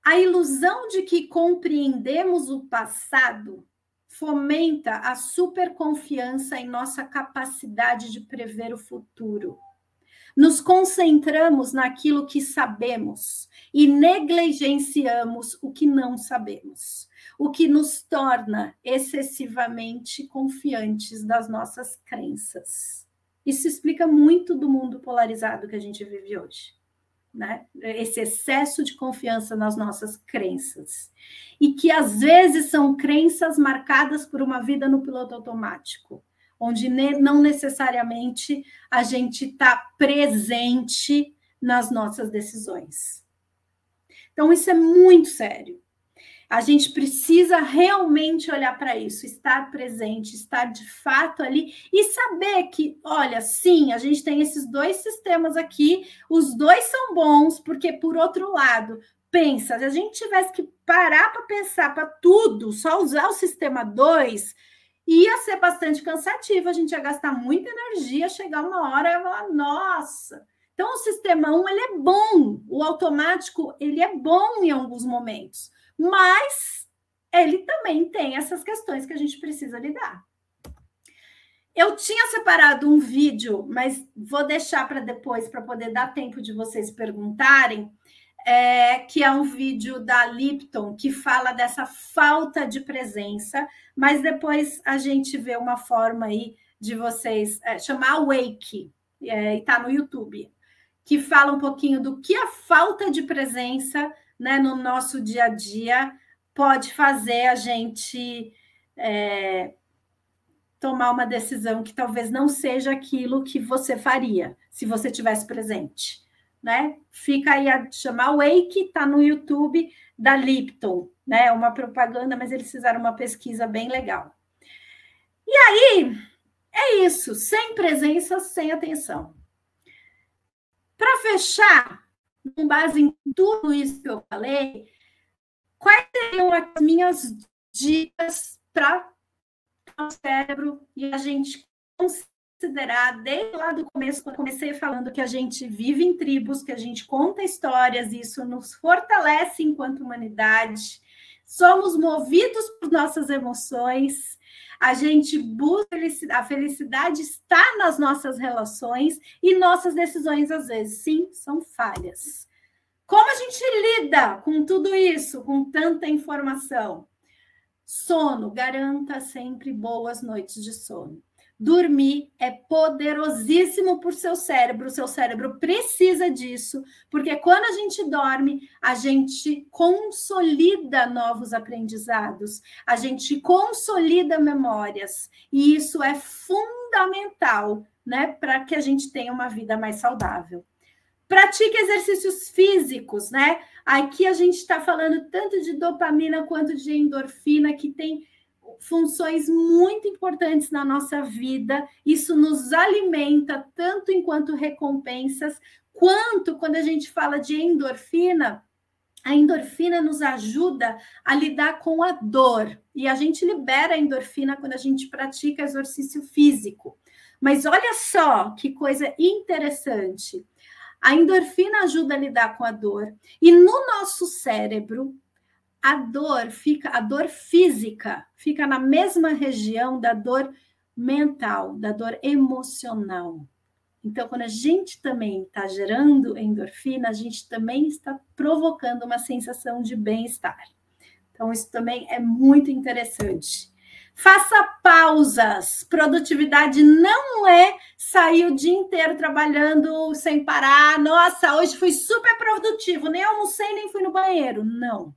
A ilusão de que compreendemos o passado fomenta a superconfiança em nossa capacidade de prever o futuro. Nos concentramos naquilo que sabemos e negligenciamos o que não sabemos, o que nos torna excessivamente confiantes das nossas crenças. Isso explica muito do mundo polarizado que a gente vive hoje. Né? Esse excesso de confiança nas nossas crenças. E que às vezes são crenças marcadas por uma vida no piloto automático, onde não necessariamente a gente está presente nas nossas decisões. Então, isso é muito sério. A gente precisa realmente olhar para isso, estar presente, estar de fato ali e saber que, olha, sim, a gente tem esses dois sistemas aqui, os dois são bons, porque, por outro lado, pensa, se a gente tivesse que parar para pensar para tudo, só usar o sistema 2, ia ser bastante cansativo, a gente ia gastar muita energia, chegar uma hora e falar, nossa. Então, o sistema 1 ele é bom, o automático ele é bom em alguns momentos, mas ele também tem essas questões que a gente precisa lidar. Eu tinha separado um vídeo, mas vou deixar para depois, para poder dar tempo de vocês perguntarem, é, que é um vídeo da Lipton, que fala dessa falta de presença, mas depois a gente vê uma forma aí de vocês é, chamar Wake, é, e está no YouTube, que fala um pouquinho do que a falta de presença né, no nosso dia a dia pode fazer a gente é, tomar uma decisão que talvez não seja aquilo que você faria se você tivesse presente, né? Fica aí a chamar Wake, tá no YouTube da Lipton, né? Uma propaganda, mas eles fizeram uma pesquisa bem legal. E aí, é isso, sem presença, sem atenção. Para fechar, com base em tudo isso que eu falei, quais seriam as minhas dicas para o cérebro e a gente considerar desde lá do começo, quando comecei falando que a gente vive em tribos, que a gente conta histórias, isso nos fortalece enquanto humanidade, somos movidos por nossas emoções, a gente busca a felicidade está nas nossas relações e nossas decisões às vezes sim são falhas. Como a gente lida com tudo isso, com tanta informação? Sono, garanta sempre boas noites de sono. Dormir é poderosíssimo para o seu cérebro, o seu cérebro precisa disso, porque quando a gente dorme, a gente consolida novos aprendizados, a gente consolida memórias, e isso é fundamental, né, para que a gente tenha uma vida mais saudável. Pratique exercícios físicos, né? Aqui a gente está falando tanto de dopamina quanto de endorfina, que tem funções muito importantes na nossa vida. Isso nos alimenta tanto enquanto recompensas, quanto quando a gente fala de endorfina, a endorfina nos ajuda a lidar com a dor. E a gente libera a endorfina quando a gente pratica exercício físico. Mas olha só que coisa interessante. A endorfina ajuda a lidar com a dor. E no nosso cérebro, a dor fica, a dor física fica na mesma região da dor mental, da dor emocional. Então, quando a gente também está gerando endorfina, a gente também está provocando uma sensação de bem-estar. Então, isso também é muito interessante. Faça pausas. Produtividade não é sair o dia inteiro trabalhando sem parar. Nossa, hoje fui super produtivo, nem almocei, nem fui no banheiro. Não.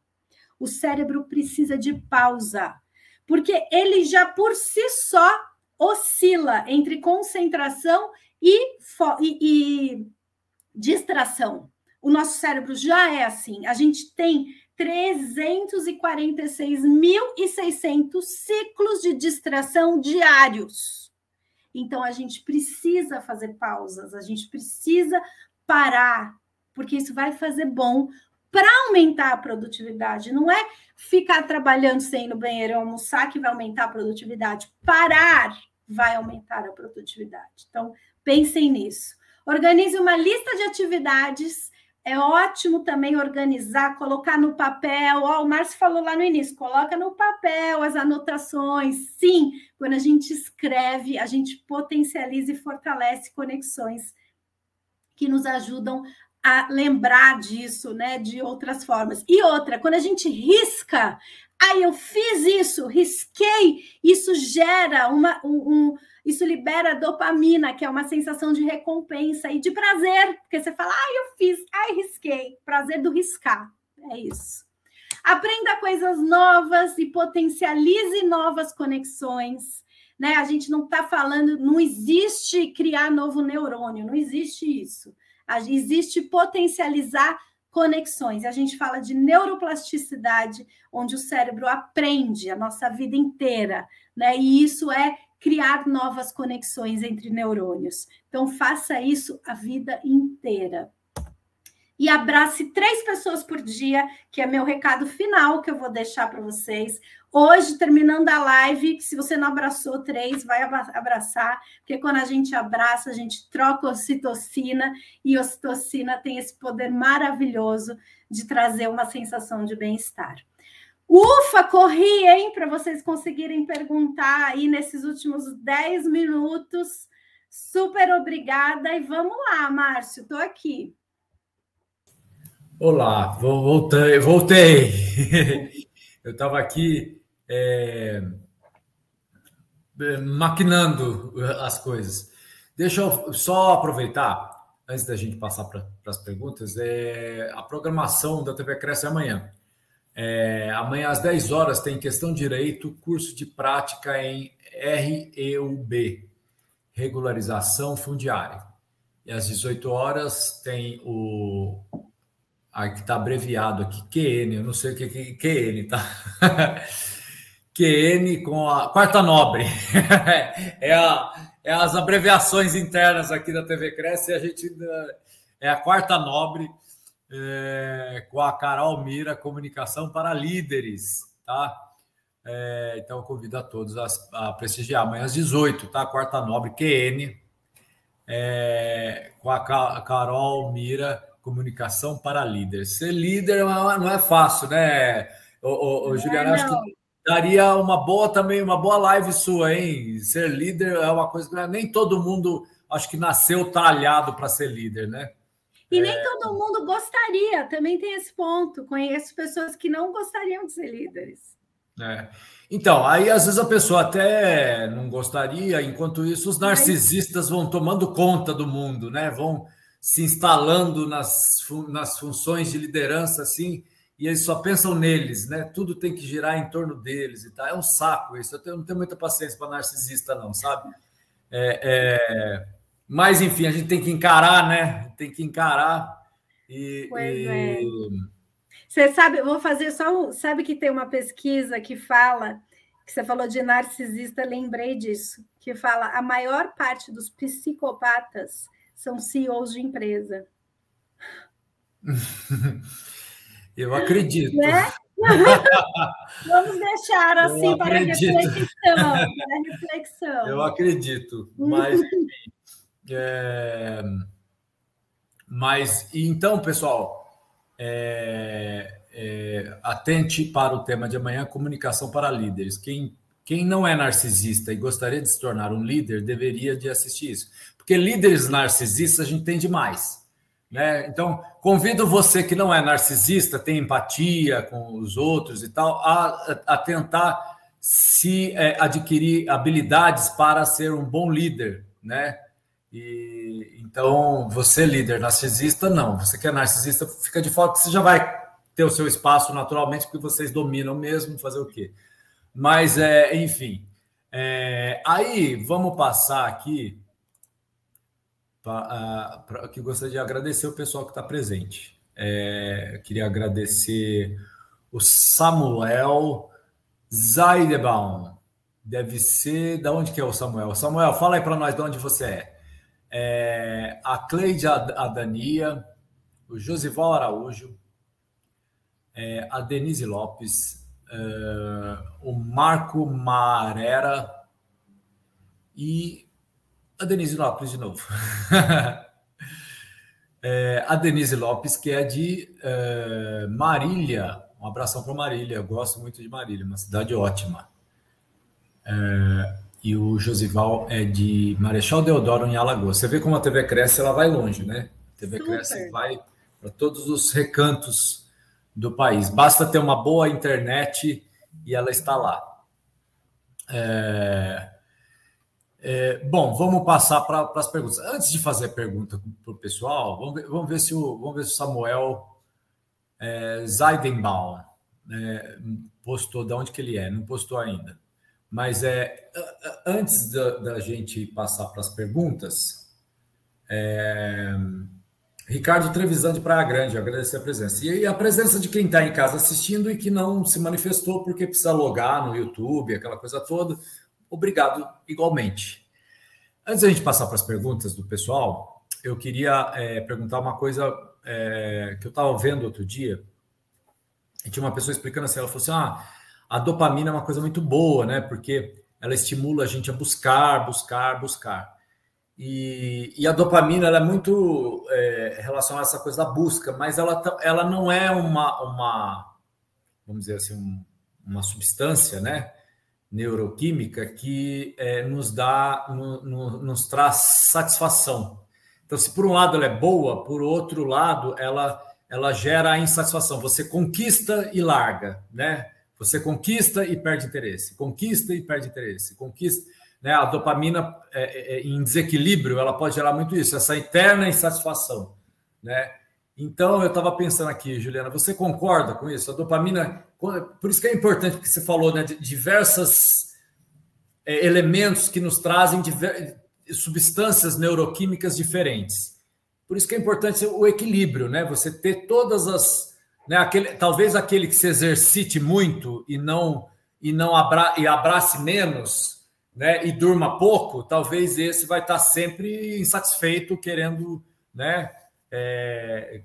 O cérebro precisa de pausa, porque ele já por si só oscila entre concentração e, e, e distração. O nosso cérebro já é assim. A gente tem 346.600 ciclos de distração diários. Então, a gente precisa fazer pausas, a gente precisa parar, porque isso vai fazer bom para aumentar a produtividade. Não é ficar trabalhando sem ir no banheiro almoçar que vai aumentar a produtividade. Parar vai aumentar a produtividade. Então, pensem nisso. Organize uma lista de atividades é ótimo também organizar, colocar no papel. O Márcio falou lá no início: coloca no papel as anotações. Sim, quando a gente escreve, a gente potencializa e fortalece conexões que nos ajudam a lembrar disso, né, de outras formas. E outra, quando a gente risca, aí eu fiz isso, risquei, isso gera uma, um, isso libera dopamina, que é uma sensação de recompensa e de prazer, porque você fala, ah, eu fiz, ai, risquei. Prazer do riscar. É isso. Aprenda coisas novas e potencialize novas conexões. Né? A gente não está falando, não existe criar novo neurônio, não existe isso. Existe potencializar conexões. A gente fala de neuroplasticidade, onde o cérebro aprende a nossa vida inteira, né? E isso é criar novas conexões entre neurônios. Então, faça isso a vida inteira. E abrace três pessoas por dia, que é meu recado final que eu vou deixar para vocês. Hoje, terminando a live, se você não abraçou três, vai abraçar, porque quando a gente abraça, a gente troca ocitocina, e ocitocina tem esse poder maravilhoso de trazer uma sensação de bem-estar. Ufa, corri, hein, para vocês conseguirem perguntar aí nesses últimos 10 minutos. Super obrigada e vamos lá, Márcio, estou aqui. Olá, voltei, voltei. Eu estava aqui é, maquinando as coisas. Deixa eu só aproveitar, antes da gente passar para as perguntas, é, a programação da TV Cresce amanhã. É, amanhã às 10 horas tem questão direito, curso de prática em REUB, regularização fundiária. E às 18 horas tem o. Aqui está abreviado aqui, QN, eu não sei o que é QN, tá? QN com a quarta nobre. é, a, é as abreviações internas aqui da TV Cresce, a gente é a quarta nobre é, com a Carol Mira, comunicação para líderes, tá? É, então convido a todos a, a, prestigiar amanhã às 18, tá? Quarta Nobre, QN, é, com a Carol Mira, comunicação para líderes. Ser líder não é fácil, né, ô, ô, ô Juliana? É, acho que daria uma boa também, uma boa live sua, hein? Ser líder é uma coisa que nem todo mundo acho que nasceu talhado para ser líder, né? E nem é... todo mundo gostaria, também tem esse ponto. Conheço pessoas que não gostariam de ser líderes. É. Então, aí às vezes a pessoa até não gostaria, enquanto isso os narcisistas vão tomando conta do mundo, né? Vão se instalando nas, nas funções de liderança, assim, e eles só pensam neles, né? Tudo tem que girar em torno deles e tal. É um saco isso. Eu não tenho muita paciência para narcisista, não, sabe? É, é... Mas, enfim, a gente tem que encarar, né? Tem que encarar. E, pois e... é. Você sabe, eu vou fazer só. Sabe que tem uma pesquisa que fala, que você falou de narcisista, lembrei disso, que fala a maior parte dos psicopatas são CEOs de empresa. Eu acredito. Né? Vamos deixar assim para reflexão, para reflexão. Eu acredito, mas é... Mas então, pessoal, é... É... atente para o tema de amanhã: comunicação para líderes. Quem quem não é narcisista e gostaria de se tornar um líder deveria de assistir isso, porque líderes narcisistas a gente tem demais. Né? Então, convido você que não é narcisista, tem empatia com os outros e tal, a, a tentar se é, adquirir habilidades para ser um bom líder, né? E então, você líder narcisista, não. Você que é narcisista, fica de fora, você já vai ter o seu espaço naturalmente, porque vocês dominam mesmo, fazer o quê? Mas, é, enfim. É, aí, vamos passar aqui. Pra, pra, que gostaria de agradecer o pessoal que está presente. É, queria agradecer o Samuel Zaidebaum. Deve ser. Da onde que é o Samuel? Samuel, fala aí para nós de onde você é é, a Cleide Adania, o Josival Araújo, é, a Denise Lopes, é, o Marco Marera e a Denise Lopes de novo. é, a Denise Lopes, que é de é, Marília. Um abração para Marília. Eu gosto muito de Marília, uma cidade ótima. É, e o Josival é de Marechal Deodoro, em Alagoas. Você vê como a TV Cresce, ela vai longe, né? A TV Super. Cresce vai para todos os recantos do país. Basta ter uma boa internet e ela está lá. É... É... bom, vamos passar para as perguntas. Antes de fazer a pergunta para o pessoal, vamos ver, vamos ver, se o, vamos ver se o Samuel é, Zaidenbaum né, postou de onde que ele é, não postou ainda. Mas é antes da, da gente passar para as perguntas, é, Ricardo Trevisan de Praia Grande, agradecer a presença. E a presença de quem está em casa assistindo e que não se manifestou porque precisa logar no YouTube, aquela coisa toda. Obrigado igualmente. Antes da gente passar para as perguntas do pessoal, eu queria é, perguntar uma coisa é, que eu estava vendo outro dia. E tinha uma pessoa explicando assim, ela falou assim, ah, a dopamina é uma coisa muito boa, né? Porque ela estimula a gente a buscar, buscar, buscar. E, e a dopamina ela é muito é, relacionada a essa coisa da busca, mas ela, ela não é uma, uma vamos dizer assim, um, uma substância, né? Neuroquímica que é, nos dá, no, no, nos traz satisfação. Então, se por um lado ela é boa, por outro lado ela ela gera a insatisfação. Você conquista e larga, né? Você conquista e perde interesse, conquista e perde interesse, conquista. Né? A dopamina é, é, é em desequilíbrio, ela pode gerar muito isso, essa eterna insatisfação, né? Então, eu estava pensando aqui, Juliana, você concorda com isso? A dopamina, por isso que é importante, porque você falou né, de diversos é, elementos que nos trazem diver, substâncias neuroquímicas diferentes. Por isso que é importante o equilíbrio, né? Você ter todas as. Né, aquele, talvez aquele que se exercite muito e não e não abra, e abrace menos, né, e durma pouco, talvez esse vai estar sempre insatisfeito, querendo, né, é,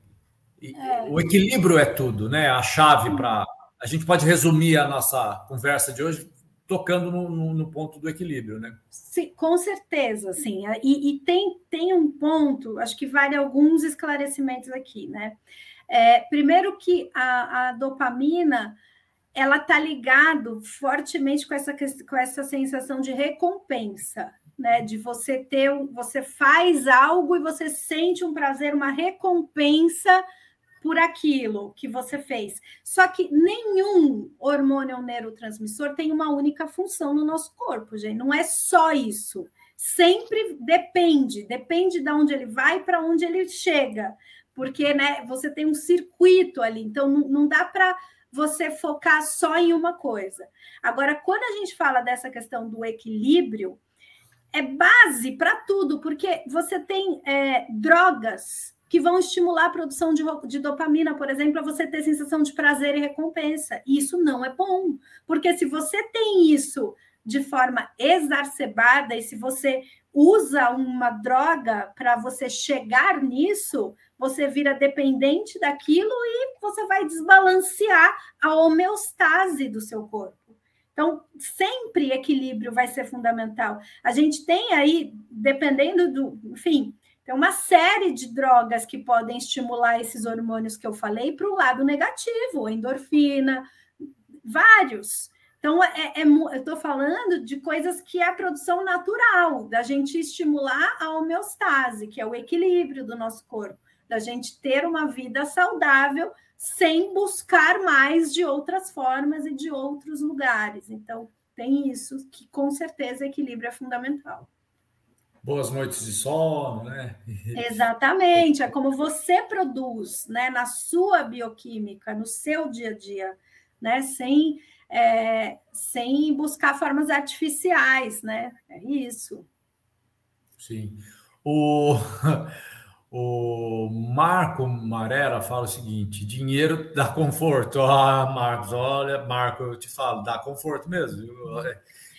é. O equilíbrio é tudo, né? A chave para. A gente pode resumir a nossa conversa de hoje tocando no, no, no ponto do equilíbrio, né? Sim, com certeza, sim. E, e, tem, tem um ponto, acho que vale alguns esclarecimentos aqui, né? É, primeiro que a, a dopamina ela está ligado fortemente com essa, com essa sensação de recompensa, né? De você ter, você faz algo e você sente um prazer, uma recompensa por aquilo que você fez. Só que nenhum hormônio neurotransmissor tem uma única função no nosso corpo, gente. Não é só isso. Sempre depende, depende de onde ele vai para onde ele chega, porque né, você tem um circuito ali, então não, não dá para você focar só em uma coisa. Agora, quando a gente fala dessa questão do equilíbrio, é base para tudo, porque você tem é, drogas que vão estimular a produção de, de dopamina, por exemplo, para você ter sensação de prazer e recompensa. Isso não é bom, porque se você tem isso de forma exacerbada e se você usa uma droga para você chegar nisso, você vira dependente daquilo e você vai desbalancear a homeostase do seu corpo. Então, sempre equilíbrio vai ser fundamental. A gente tem aí, dependendo do, enfim, tem uma série de drogas que podem estimular esses hormônios que eu falei para o lado negativo, endorfina, vários. Então, é, é, eu estou falando de coisas que é a produção natural, da gente estimular a homeostase, que é o equilíbrio do nosso corpo, da gente ter uma vida saudável sem buscar mais de outras formas e de outros lugares. Então, tem isso que com certeza equilíbrio é fundamental. Boas noites de sono, né? Exatamente, é como você produz, né, na sua bioquímica, no seu dia a dia, né, sem, é, sem buscar formas artificiais, né? É isso. Sim. O O Marco Marera fala o seguinte: dinheiro dá conforto. Ah, Marcos, olha, Marco, eu te falo, dá conforto mesmo.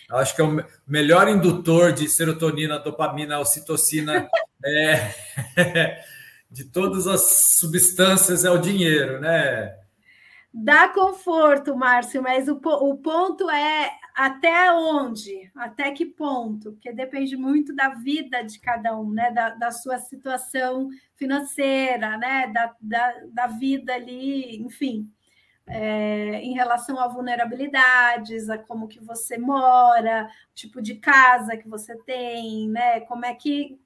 Eu acho que é o melhor indutor de serotonina, dopamina, ocitocina é, de todas as substâncias é o dinheiro, né? Dá conforto, Márcio, mas o, o ponto é até onde? Até que ponto? Porque depende muito da vida de cada um, né? Da, da sua situação financeira, né? Da, da, da vida ali, enfim. É, em relação a vulnerabilidades, a como que você mora, tipo de casa que você tem, né? Como é que.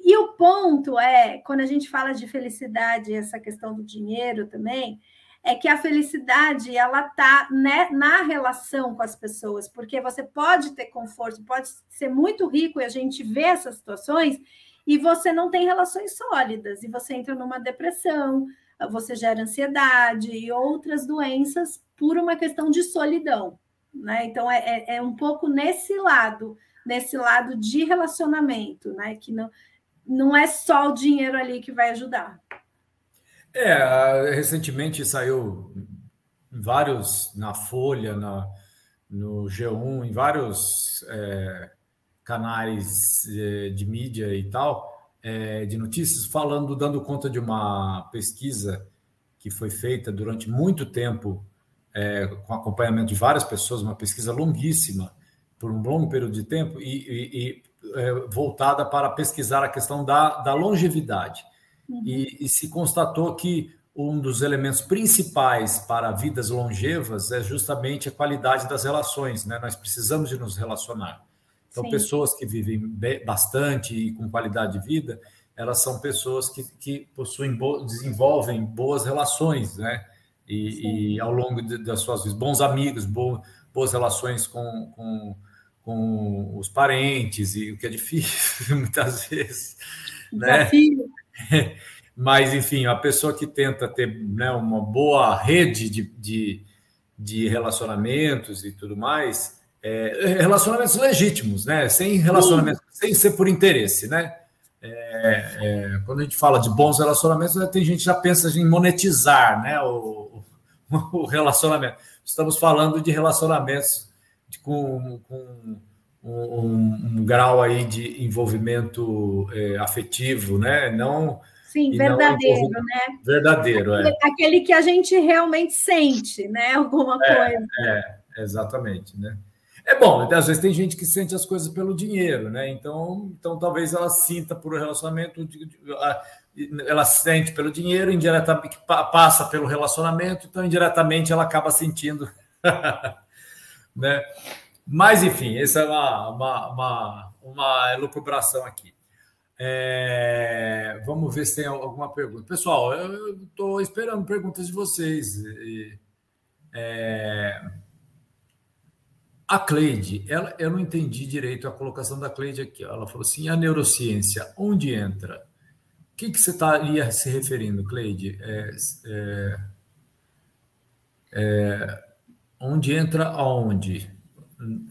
E o ponto é, quando a gente fala de felicidade, essa questão do dinheiro também, é que a felicidade ela está né, na relação com as pessoas, porque você pode ter conforto, pode ser muito rico e a gente vê essas situações e você não tem relações sólidas e você entra numa depressão, você gera ansiedade e outras doenças por uma questão de solidão, né? Então é, é, é um pouco nesse lado, nesse lado de relacionamento, né? Que não não é só o dinheiro ali que vai ajudar. É, recentemente saiu vários na Folha, na, no G1, em vários é, canais é, de mídia e tal, é, de notícias falando, dando conta de uma pesquisa que foi feita durante muito tempo, é, com acompanhamento de várias pessoas, uma pesquisa longuíssima, por um longo período de tempo, e, e, e é, voltada para pesquisar a questão da, da longevidade. Uhum. E, e se constatou que um dos elementos principais para vidas longevas é justamente a qualidade das relações, né? Nós precisamos de nos relacionar. Então, Sim. pessoas que vivem bastante e com qualidade de vida, elas são pessoas que, que possuem, desenvolvem boas relações, né? E, e ao longo de, das suas vidas, bons amigos, bo, boas relações com, com, com, os parentes, e o que é difícil muitas vezes. Desafio. Né? Mas, enfim, a pessoa que tenta ter né, uma boa rede de, de, de relacionamentos e tudo mais, é, relacionamentos legítimos, né? Sem relacionamentos, sem ser por interesse, né? É, é, quando a gente fala de bons relacionamentos, né, tem gente que já pensa em monetizar né, o, o relacionamento. Estamos falando de relacionamentos de, com, com um, um, grau aí de envolvimento é, afetivo, né? Não Sim, verdadeiro, né? Verdadeiro, é. Aquele que a gente realmente sente, né? Alguma é, coisa. É, exatamente, né? É bom, às vezes tem gente que sente as coisas pelo dinheiro, né? Então, então talvez ela sinta por relacionamento, ela sente pelo dinheiro, indiretamente passa pelo relacionamento, então indiretamente ela acaba sentindo, né? Mas enfim, essa é uma, uma, uma, uma elucubração aqui. É, vamos ver se tem alguma pergunta. Pessoal, eu estou esperando perguntas de vocês. É, a Cleide, ela, eu não entendi direito a colocação da Cleide aqui. Ela falou assim: a neurociência, onde entra? O que, que você estaria se referindo, Cleide? É, é, é onde entra aonde?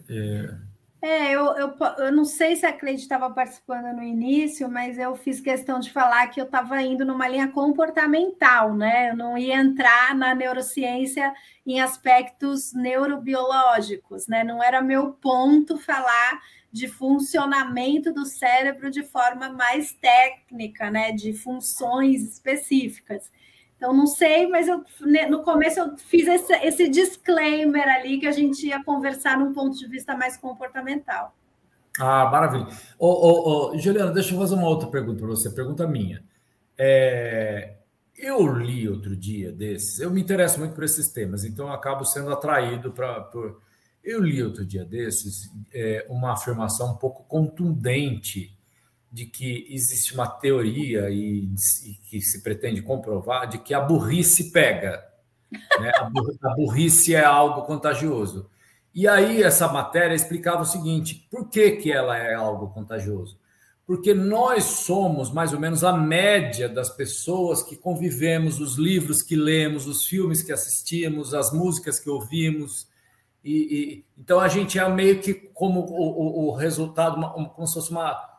É, é, eu, eu, eu não sei se a Cleide estava participando no início, mas eu fiz questão de falar que eu estava indo numa linha comportamental, né? Eu não ia entrar na neurociência em aspectos neurobiológicos, né? Não era meu ponto falar de funcionamento do cérebro de forma mais técnica, né? De funções específicas. Então, não sei, mas eu, né, no começo eu fiz esse, esse disclaimer ali que a gente ia conversar num ponto de vista mais comportamental. Ah, maravilha. Ô, ô, ô, Juliana, deixa eu fazer uma outra pergunta para você, pergunta minha. É, eu li outro dia desses, eu me interesso muito por esses temas, então acabo sendo atraído para. Por... Eu li outro dia desses é, uma afirmação um pouco contundente de que existe uma teoria e, e, que se pretende comprovar de que a burrice pega. Né? A burrice é algo contagioso. E aí essa matéria explicava o seguinte: por que, que ela é algo contagioso? Porque nós somos mais ou menos a média das pessoas que convivemos, os livros que lemos, os filmes que assistimos, as músicas que ouvimos. E, e então a gente é meio que como o, o, o resultado, uma, como se fosse uma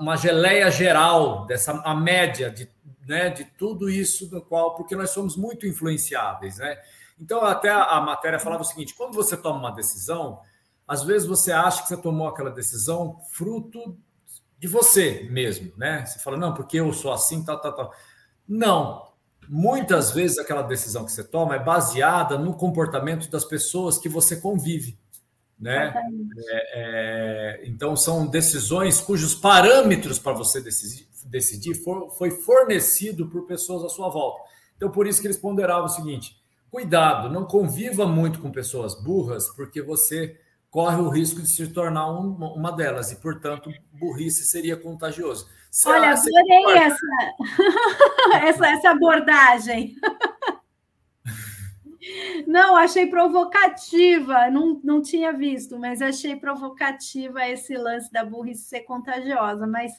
uma geleia geral dessa a média de, né, de tudo isso do qual porque nós somos muito influenciáveis, né? Então até a, matéria falava o seguinte: quando você toma uma decisão, às vezes você acha que você tomou aquela decisão fruto de você mesmo, né? Você fala não, porque eu sou assim, tal, tal, tal. Não, muitas vezes aquela decisão que você toma é baseada no comportamento das pessoas que você convive né? É, é, então são decisões cujos parâmetros para você decidir, decidir for, foi fornecido por pessoas à sua volta. Então por isso que eles ponderavam o seguinte: cuidado, não conviva muito com pessoas burras, porque você corre o risco de se tornar um, uma delas e portanto burrice seria contagioso. Se Olha, adorei essa, essa essa abordagem. Não, achei provocativa, não, não tinha visto, mas achei provocativa esse lance da burrice ser contagiosa. Mas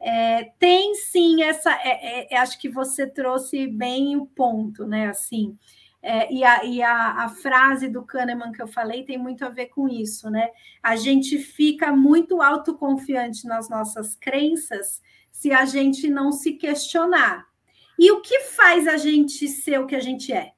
é, tem sim essa. É, é, acho que você trouxe bem o ponto, né? Assim, é, e, a, e a, a, frase do Kahneman que eu falei tem muito a ver com isso, né? A gente fica muito autoconfiante nas nossas crenças se a gente não se questionar. E o que faz a gente ser o que a gente é?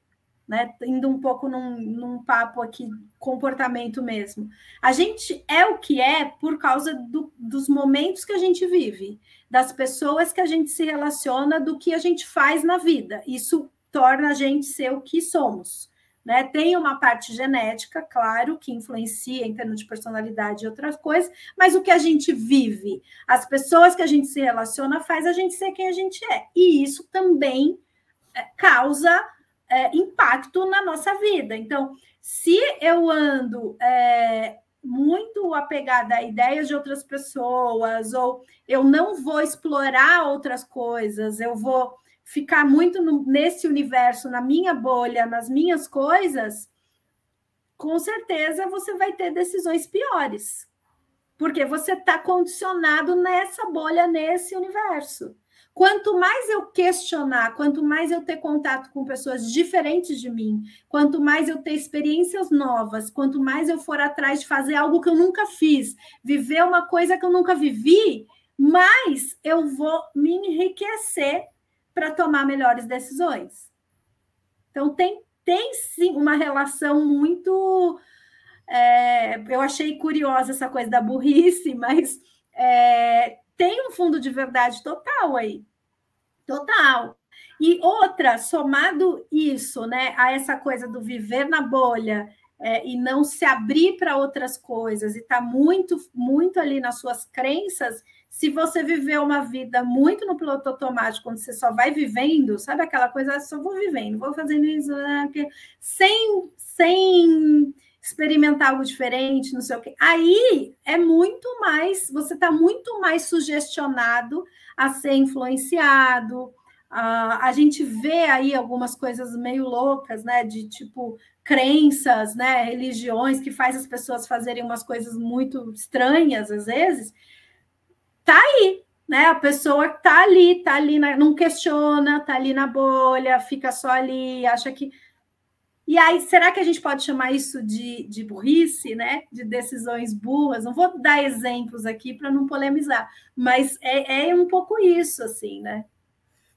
Né? Indo um pouco num, num papo aqui, comportamento mesmo. A gente é o que é por causa do, dos momentos que a gente vive, das pessoas que a gente se relaciona, do que a gente faz na vida. Isso torna a gente ser o que somos. Né? Tem uma parte genética, claro, que influencia em termos de personalidade e outras coisas, mas o que a gente vive, as pessoas que a gente se relaciona, faz a gente ser quem a gente é. E isso também é, causa é, impacto na nossa vida. Então, se eu ando é, muito apegada a ideias de outras pessoas, ou eu não vou explorar outras coisas, eu vou ficar muito no, nesse universo, na minha bolha, nas minhas coisas, com certeza você vai ter decisões piores. Porque você está condicionado nessa bolha, nesse universo. Quanto mais eu questionar, quanto mais eu ter contato com pessoas diferentes de mim, quanto mais eu ter experiências novas, quanto mais eu for atrás de fazer algo que eu nunca fiz, viver uma coisa que eu nunca vivi, mais eu vou me enriquecer para tomar melhores decisões. Então, tem, tem sim uma relação muito. É, eu achei curiosa essa coisa da burrice, mas é, tem um fundo de verdade total aí. Total. E outra, somado isso, né, a essa coisa do viver na bolha é, e não se abrir para outras coisas e tá muito, muito ali nas suas crenças, se você viver uma vida muito no piloto automático, quando você só vai vivendo, sabe aquela coisa, ah, só vou vivendo, vou fazendo isso, sem, sem experimentar algo diferente, não sei o quê. Aí é muito mais, você está muito mais sugestionado a ser influenciado. Uh, a gente vê aí algumas coisas meio loucas, né? De tipo crenças, né? Religiões que faz as pessoas fazerem umas coisas muito estranhas às vezes tá aí, né? A pessoa tá ali, tá ali, na, não questiona, tá ali na bolha, fica só ali, acha que. E aí, será que a gente pode chamar isso de, de burrice, né? De decisões burras? Não vou dar exemplos aqui para não polemizar, mas é, é um pouco isso, assim, né?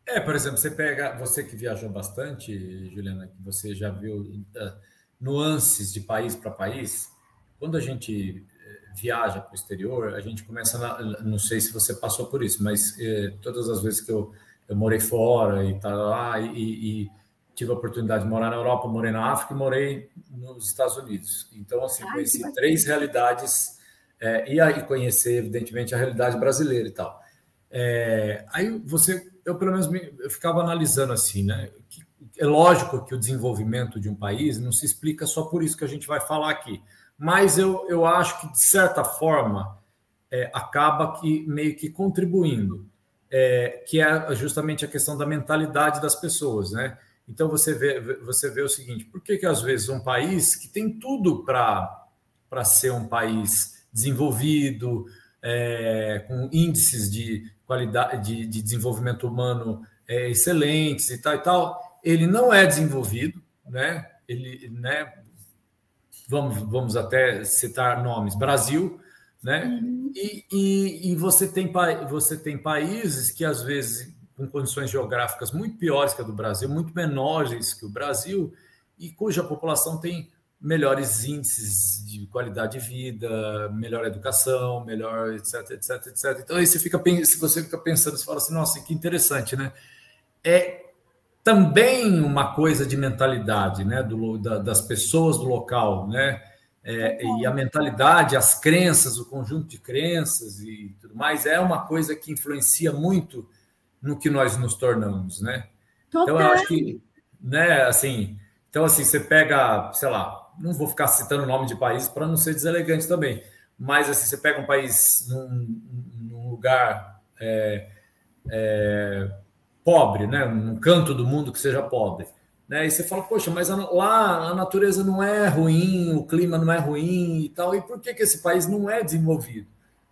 É, por exemplo, você pega, você que viajou bastante, Juliana, que você já viu uh, nuances de país para país, quando a gente viaja para o exterior, a gente começa, na, não sei se você passou por isso, mas eh, todas as vezes que eu, eu morei fora e tal lá e, e, tive a oportunidade de morar na Europa, morei na África e morei nos Estados Unidos. Então, assim, Ai, conheci três realidades é, e aí conhecer, evidentemente, a realidade brasileira e tal. É, aí você, eu pelo menos me, eu ficava analisando assim, né? Que, é lógico que o desenvolvimento de um país não se explica só por isso que a gente vai falar aqui mas eu, eu acho que, de certa forma, é, acaba que meio que contribuindo, é, que é justamente a questão da mentalidade das pessoas, né? Então você vê, você vê o seguinte: por que, que às vezes um país que tem tudo para ser um país desenvolvido, é, com índices de qualidade de, de desenvolvimento humano é, excelentes e tal e tal, ele não é desenvolvido, né? Ele, né? vamos, vamos até citar nomes, Brasil, né? Uhum. E, e, e, você, tem, você tem países que, às vezes, com condições geográficas muito piores que a do Brasil, muito menores que o Brasil, e cuja população tem melhores índices de qualidade de vida, melhor educação, melhor etc, etc, etc. Então aí você fica, se você fica pensando, você fala assim, nossa, que interessante, né? É também uma coisa de mentalidade, né, do, da, das pessoas do local, né, é, e a mentalidade, as crenças, o conjunto de crenças e tudo mais é uma coisa que influencia muito no que nós nos tornamos, né? Total. Então eu acho que, né, assim, então assim você pega, sei lá, não vou ficar citando o nome de país para não ser deselegante também, mas assim você pega um país num, num lugar é, é, pobre, né? um canto do mundo que seja pobre. Né? E você fala, poxa, mas a, lá a natureza não é ruim, o clima não é ruim e tal, e por que, que esse país não é desenvolvido?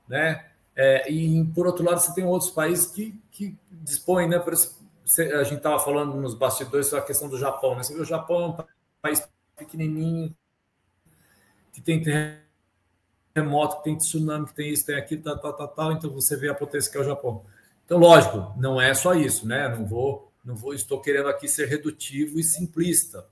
Né? É, e por outro lado, você tem outros países que, que dispõem, né? A gente estava falando nos bastidores sobre a questão do Japão, né? Você vê o Japão é um país pequenininho, que tem terremoto, que tem tsunami, que tem isso, tem aquilo, tal, tal, tal, tal, então você vê a potência que é o Japão. Então, lógico, não é só isso, né? Não vou, não vou, estou querendo aqui ser redutivo e simplista,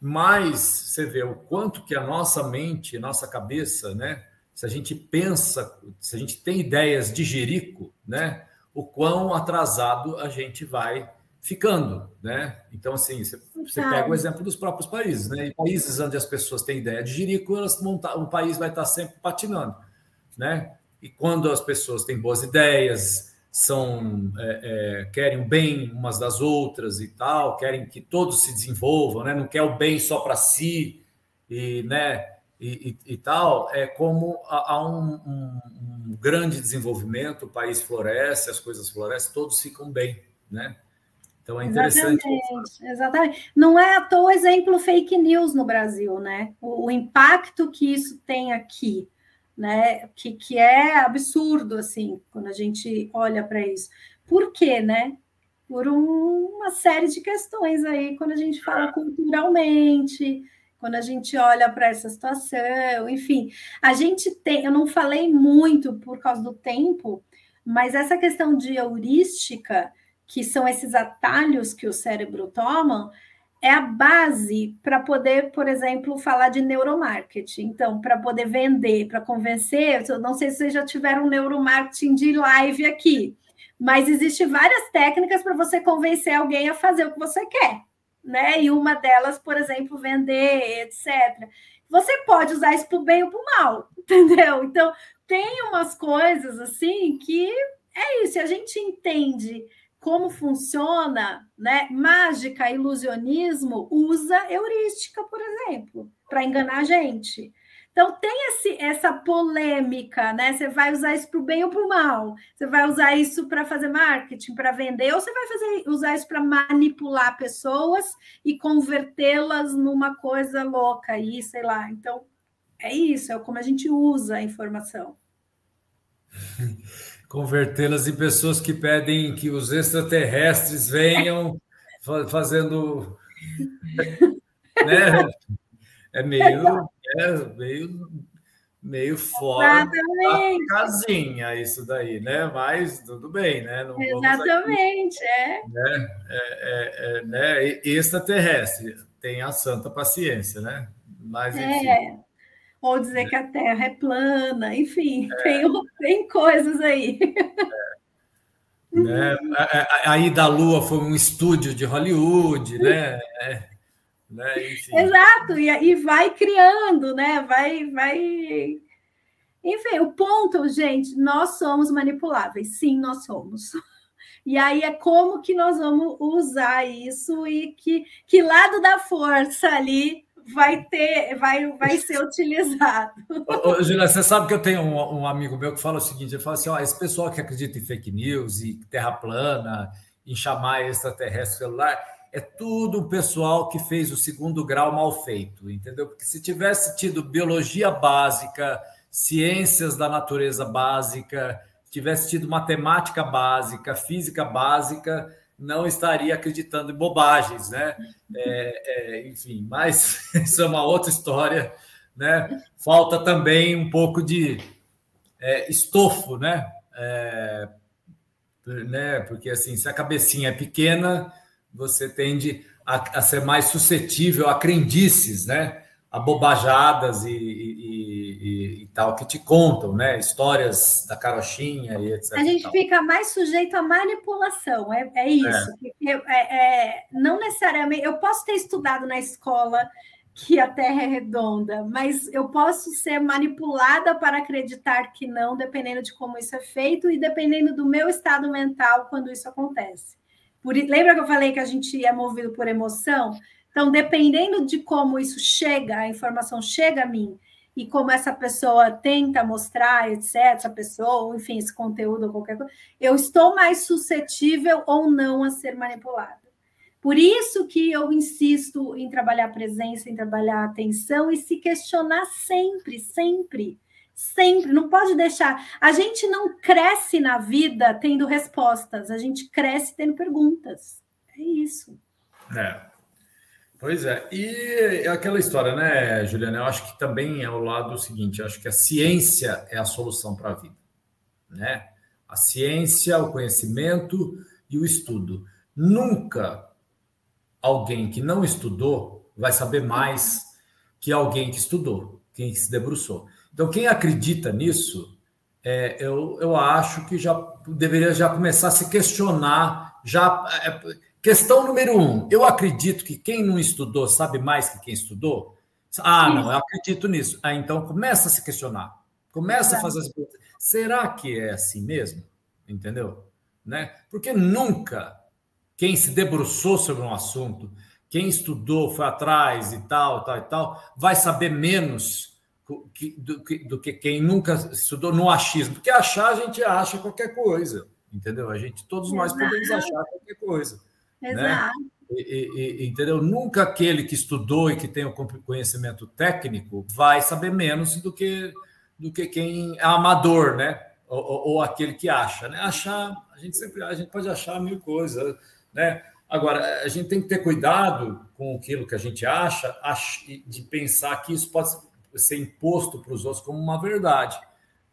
mas você vê o quanto que a nossa mente, nossa cabeça, né? Se a gente pensa, se a gente tem ideias de jerico, né? O quão atrasado a gente vai ficando, né? Então, assim, você, você pega o exemplo dos próprios países, né? Em países onde as pessoas têm ideia de jirico, elas montar, o país vai estar sempre patinando, né? E quando as pessoas têm boas ideias, são é, é, querem o bem umas das outras e tal, querem que todos se desenvolvam, né? Não quer o bem só para si e, né? E, e, e, tal, é como há, um, um, um grande desenvolvimento, o país floresce, as coisas florescem, todos ficam bem, né? Então é interessante. Exatamente, exatamente. Não é à toa exemplo fake news no Brasil, né? O, o, impacto que isso tem aqui, né? Que, que é absurdo, assim, quando a gente olha para isso. Por quê, né? Por um, uma série de questões aí, quando a gente fala culturalmente, quando a gente olha para essa situação, enfim, a gente tem, eu não falei muito por causa do tempo, mas essa questão de heurística que são esses atalhos que o cérebro toma, é a base para poder, por exemplo, falar de neuromarketing. Então, para poder vender, para convencer, eu não sei se vocês já tiveram neuromarketing de live aqui, mas existe várias técnicas para você convencer alguém a fazer o que você quer, né? E uma delas, por exemplo, vender, etc. Você pode usar isso para o bem ou para o mal, entendeu? Então, tem umas coisas assim que é isso, a gente entende como funciona, né? Mágica, ilusionismo usa heurística, por exemplo, para enganar a gente. Então tem esse, essa polêmica, né? Você vai usar isso para o bem ou para o mal? Você vai usar isso para fazer marketing, para vender, ou você vai fazer, usar isso para manipular pessoas e convertê-las numa coisa louca aí, sei lá. Então é isso, é como a gente usa a informação. convertê-las em pessoas que pedem que os extraterrestres venham fazendo. né? É meio, é meio, meio fora Exatamente. da casinha isso daí, né? Mas tudo bem, né? Não Exatamente, aqui, é. Né? É, é, é, né? Extraterrestre, tem a santa paciência, né? Mas, enfim. É ou dizer que a Terra é plana, enfim, é. tem, tem coisas aí. É. Né? Aí da Lua foi um estúdio de Hollywood, né? É. Né? Exato, e, e vai criando, né? Vai, vai. Enfim, o ponto, gente, nós somos manipuláveis, sim, nós somos. E aí é como que nós vamos usar isso e que, que lado da força ali vai ter, vai, vai ser utilizado. Ô, Julia, você sabe que eu tenho um, um, amigo meu que fala o seguinte: ele fala assim, ó, esse pessoal que acredita em fake news e terra plana, em chamar extraterrestre celular, é tudo o pessoal que fez o segundo grau mal feito, entendeu? Porque se tivesse tido biologia básica, ciências da natureza básica, tivesse tido matemática básica, física básica, não estaria acreditando em bobagens, né? É, é, enfim, mas isso é uma outra história, né? Falta também um pouco de é, estofo, né? É, né? Porque assim, se a cabecinha é pequena, você tende a, a ser mais suscetível a crendices, né? A bobajadas e, e, e, e, tal que te contam, né? Histórias da carochinha e etc. A gente fica mais sujeito à manipulação, é, é isso. É. É, é. não necessariamente. Eu posso ter estudado na escola que a Terra é redonda, mas eu posso ser manipulada para acreditar que não, dependendo de como isso é feito e dependendo do meu estado mental quando isso acontece. Por, lembra que eu falei que a gente é movido por emoção? Então, dependendo de como isso chega, a informação chega a mim e como essa pessoa tenta mostrar, etc., essa pessoa, enfim, esse conteúdo ou qualquer coisa, eu estou mais suscetível ou não a ser manipulada. Por isso que eu insisto em trabalhar presença, em trabalhar atenção e se questionar sempre, sempre, sempre. Não pode deixar. A gente não cresce na vida tendo respostas, a gente cresce tendo perguntas. É isso. É. Pois é, e aquela história, né, Juliana? Eu acho que também é o lado seguinte: eu acho que a ciência é a solução para a vida, né? A ciência, o conhecimento e o estudo. Nunca alguém que não estudou vai saber mais que alguém que estudou, quem se debruçou. Então, quem acredita nisso, é, eu, eu acho que já deveria já começar a se questionar. Já é, questão número um: eu acredito que quem não estudou sabe mais que quem estudou. Ah, não, eu acredito nisso. Ah, então começa a se questionar, começa a fazer as perguntas. Será que é assim mesmo? Entendeu? Né? Porque nunca quem se debruçou sobre um assunto, quem estudou, foi atrás e tal, tal e tal, vai saber menos do, que, do que quem nunca estudou no achismo. Porque achar, a gente acha qualquer coisa, entendeu? A gente, todos nós Exato. podemos achar qualquer coisa. Né? Exato. Né? E, e, entendeu? Nunca aquele que estudou e que tem o conhecimento técnico vai saber menos do que do que quem é amador, né? Ou, ou, ou aquele que acha, né? Achar, a gente sempre a gente pode achar mil coisas, né? Agora, a gente tem que ter cuidado com aquilo que a gente acha, de pensar que isso pode ser imposto para os outros como uma verdade,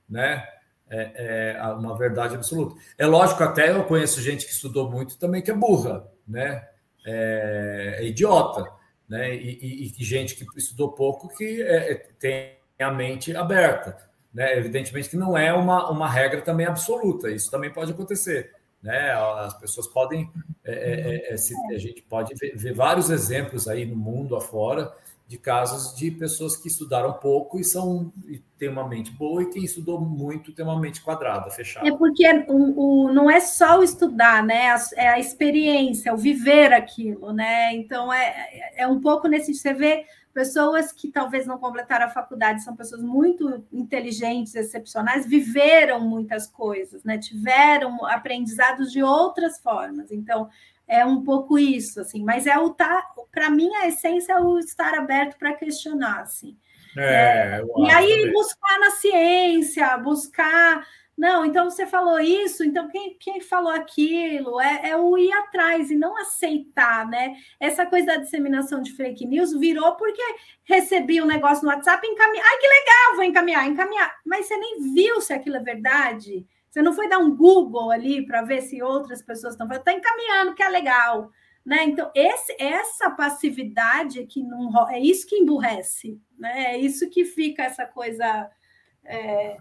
né? É, é, uma verdade absoluta. É lógico, até eu conheço gente que estudou muito também que é burra, né? É, é idiota, né? E, e, e, gente que estudou pouco que é, é, tem a mente aberta, né? Evidentemente que não é uma, uma regra também absoluta, isso também pode acontecer né? As pessoas podem, é, se, a gente pode ver, ver, vários exemplos aí no mundo afora de casos de pessoas que estudaram pouco e são e têm uma mente boa e quem estudou muito tem uma mente quadrada, fechada. É porque o, o não é só o estudar, né? É a experiência, o viver aquilo, né? Então é, é um pouco nesse você vê pessoas que talvez não completaram a faculdade, são pessoas muito inteligentes, excepcionais, viveram muitas coisas, né? Tiveram aprendizados de outras formas. Então, é um pouco isso, assim, mas é o tá, para mim a essência é o estar aberto para questionar, assim. É, é, e aí também. buscar na ciência, buscar não, então você falou isso, então quem, quem falou aquilo é, é, o ir atrás e não aceitar, né? Essa coisa da disseminação de fake news virou porque recebi um negócio no WhatsApp e encaminhei. Ai, que legal, vou encaminhar, encaminhar. Mas você nem viu se aquilo é verdade. Você não foi dar um Google ali para ver se outras pessoas estão falando, está encaminhando, que é legal. Né? Então, esse, essa passividade que não é isso que emburrece, né? É isso que fica essa coisa. É,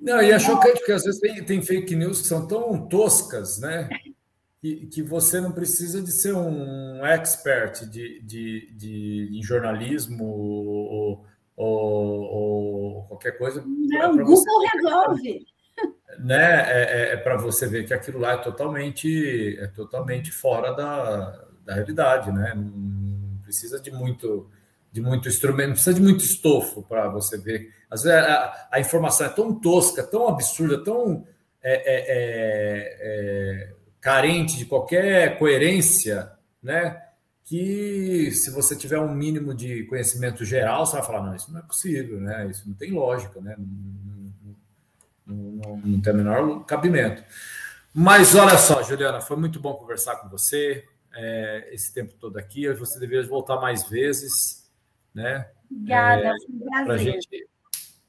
não, e é chocante porque às vezes tem, tem fake news que são tão toscas, né? Que, que você não precisa de ser um expert de, de, de, de jornalismo ou, ou, ou, qualquer coisa. Não, o Google resolve. Né? É, é, é para você ver que aquilo lá é totalmente, é totalmente fora da, da realidade, né? Não precisa de muito de muito instrumento, não precisa de muito estofo para você ver. Às vezes a, a, informação é tão tosca, tão absurda, tão é, é, é, é, carente de qualquer coerência, né? Que se você tiver um mínimo de conhecimento geral, você vai falar, não, isso não é possível, né? Isso não tem lógica, né? Não, não, não, tem o menor cabimento. Mas olha só, Juliana, foi muito bom conversar com você é, esse tempo todo aqui. Você deveria voltar mais vezes né? Obrigada, é, Para gente,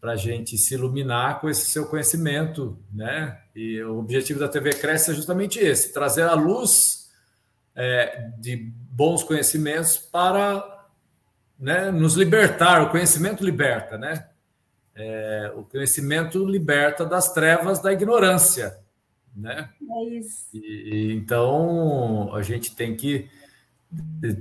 a gente se iluminar com esse seu conhecimento, né? E o objetivo da TV Cresce é justamente esse: trazer a luz é, de bons conhecimentos para né, nos libertar. O conhecimento liberta, né? É, o conhecimento liberta das trevas da ignorância, né? É isso. E, então a gente tem que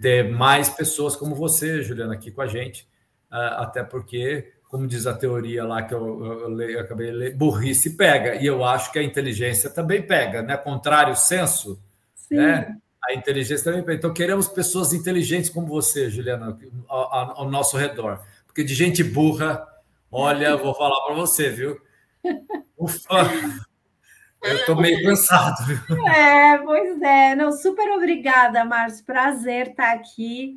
ter mais pessoas como você, Juliana, aqui com a gente, até porque, como diz a teoria lá que eu, eu, eu acabei de ler, burrice pega, e eu acho que a inteligência também pega, né? Contrário senso, Sim. né? A inteligência também pega. Então, queremos pessoas inteligentes como você, Juliana, ao, ao nosso redor, porque de gente burra, olha, vou falar para você, viu? Ufa! Eu estou meio cansado. É, pois é. Não, super obrigada, Márcio. Prazer estar aqui.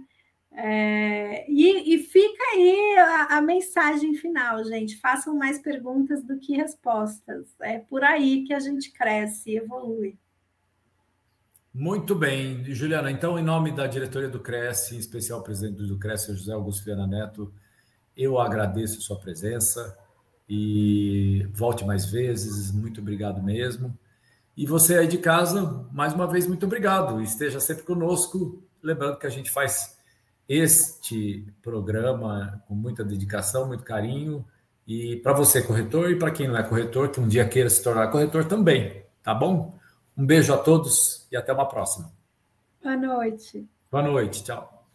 É, e, e, fica aí a, a, mensagem final, gente. Façam mais perguntas do que respostas. É por aí que a gente cresce e evolui. Muito bem, Juliana. Então, em nome da diretoria do Cresce, em especial o presidente do Cresce, José Augusto Viana Neto, eu agradeço a sua presença e volte mais vezes. Muito obrigado mesmo. E você aí de casa, mais uma vez, muito obrigado. Esteja sempre conosco. Lembrando que a gente faz este programa com muita dedicação, muito carinho. E para você, corretor, e para quem não é corretor, que um dia queira se tornar corretor também, tá bom? Um beijo a todos e até uma próxima. Boa noite. Boa noite, tchau.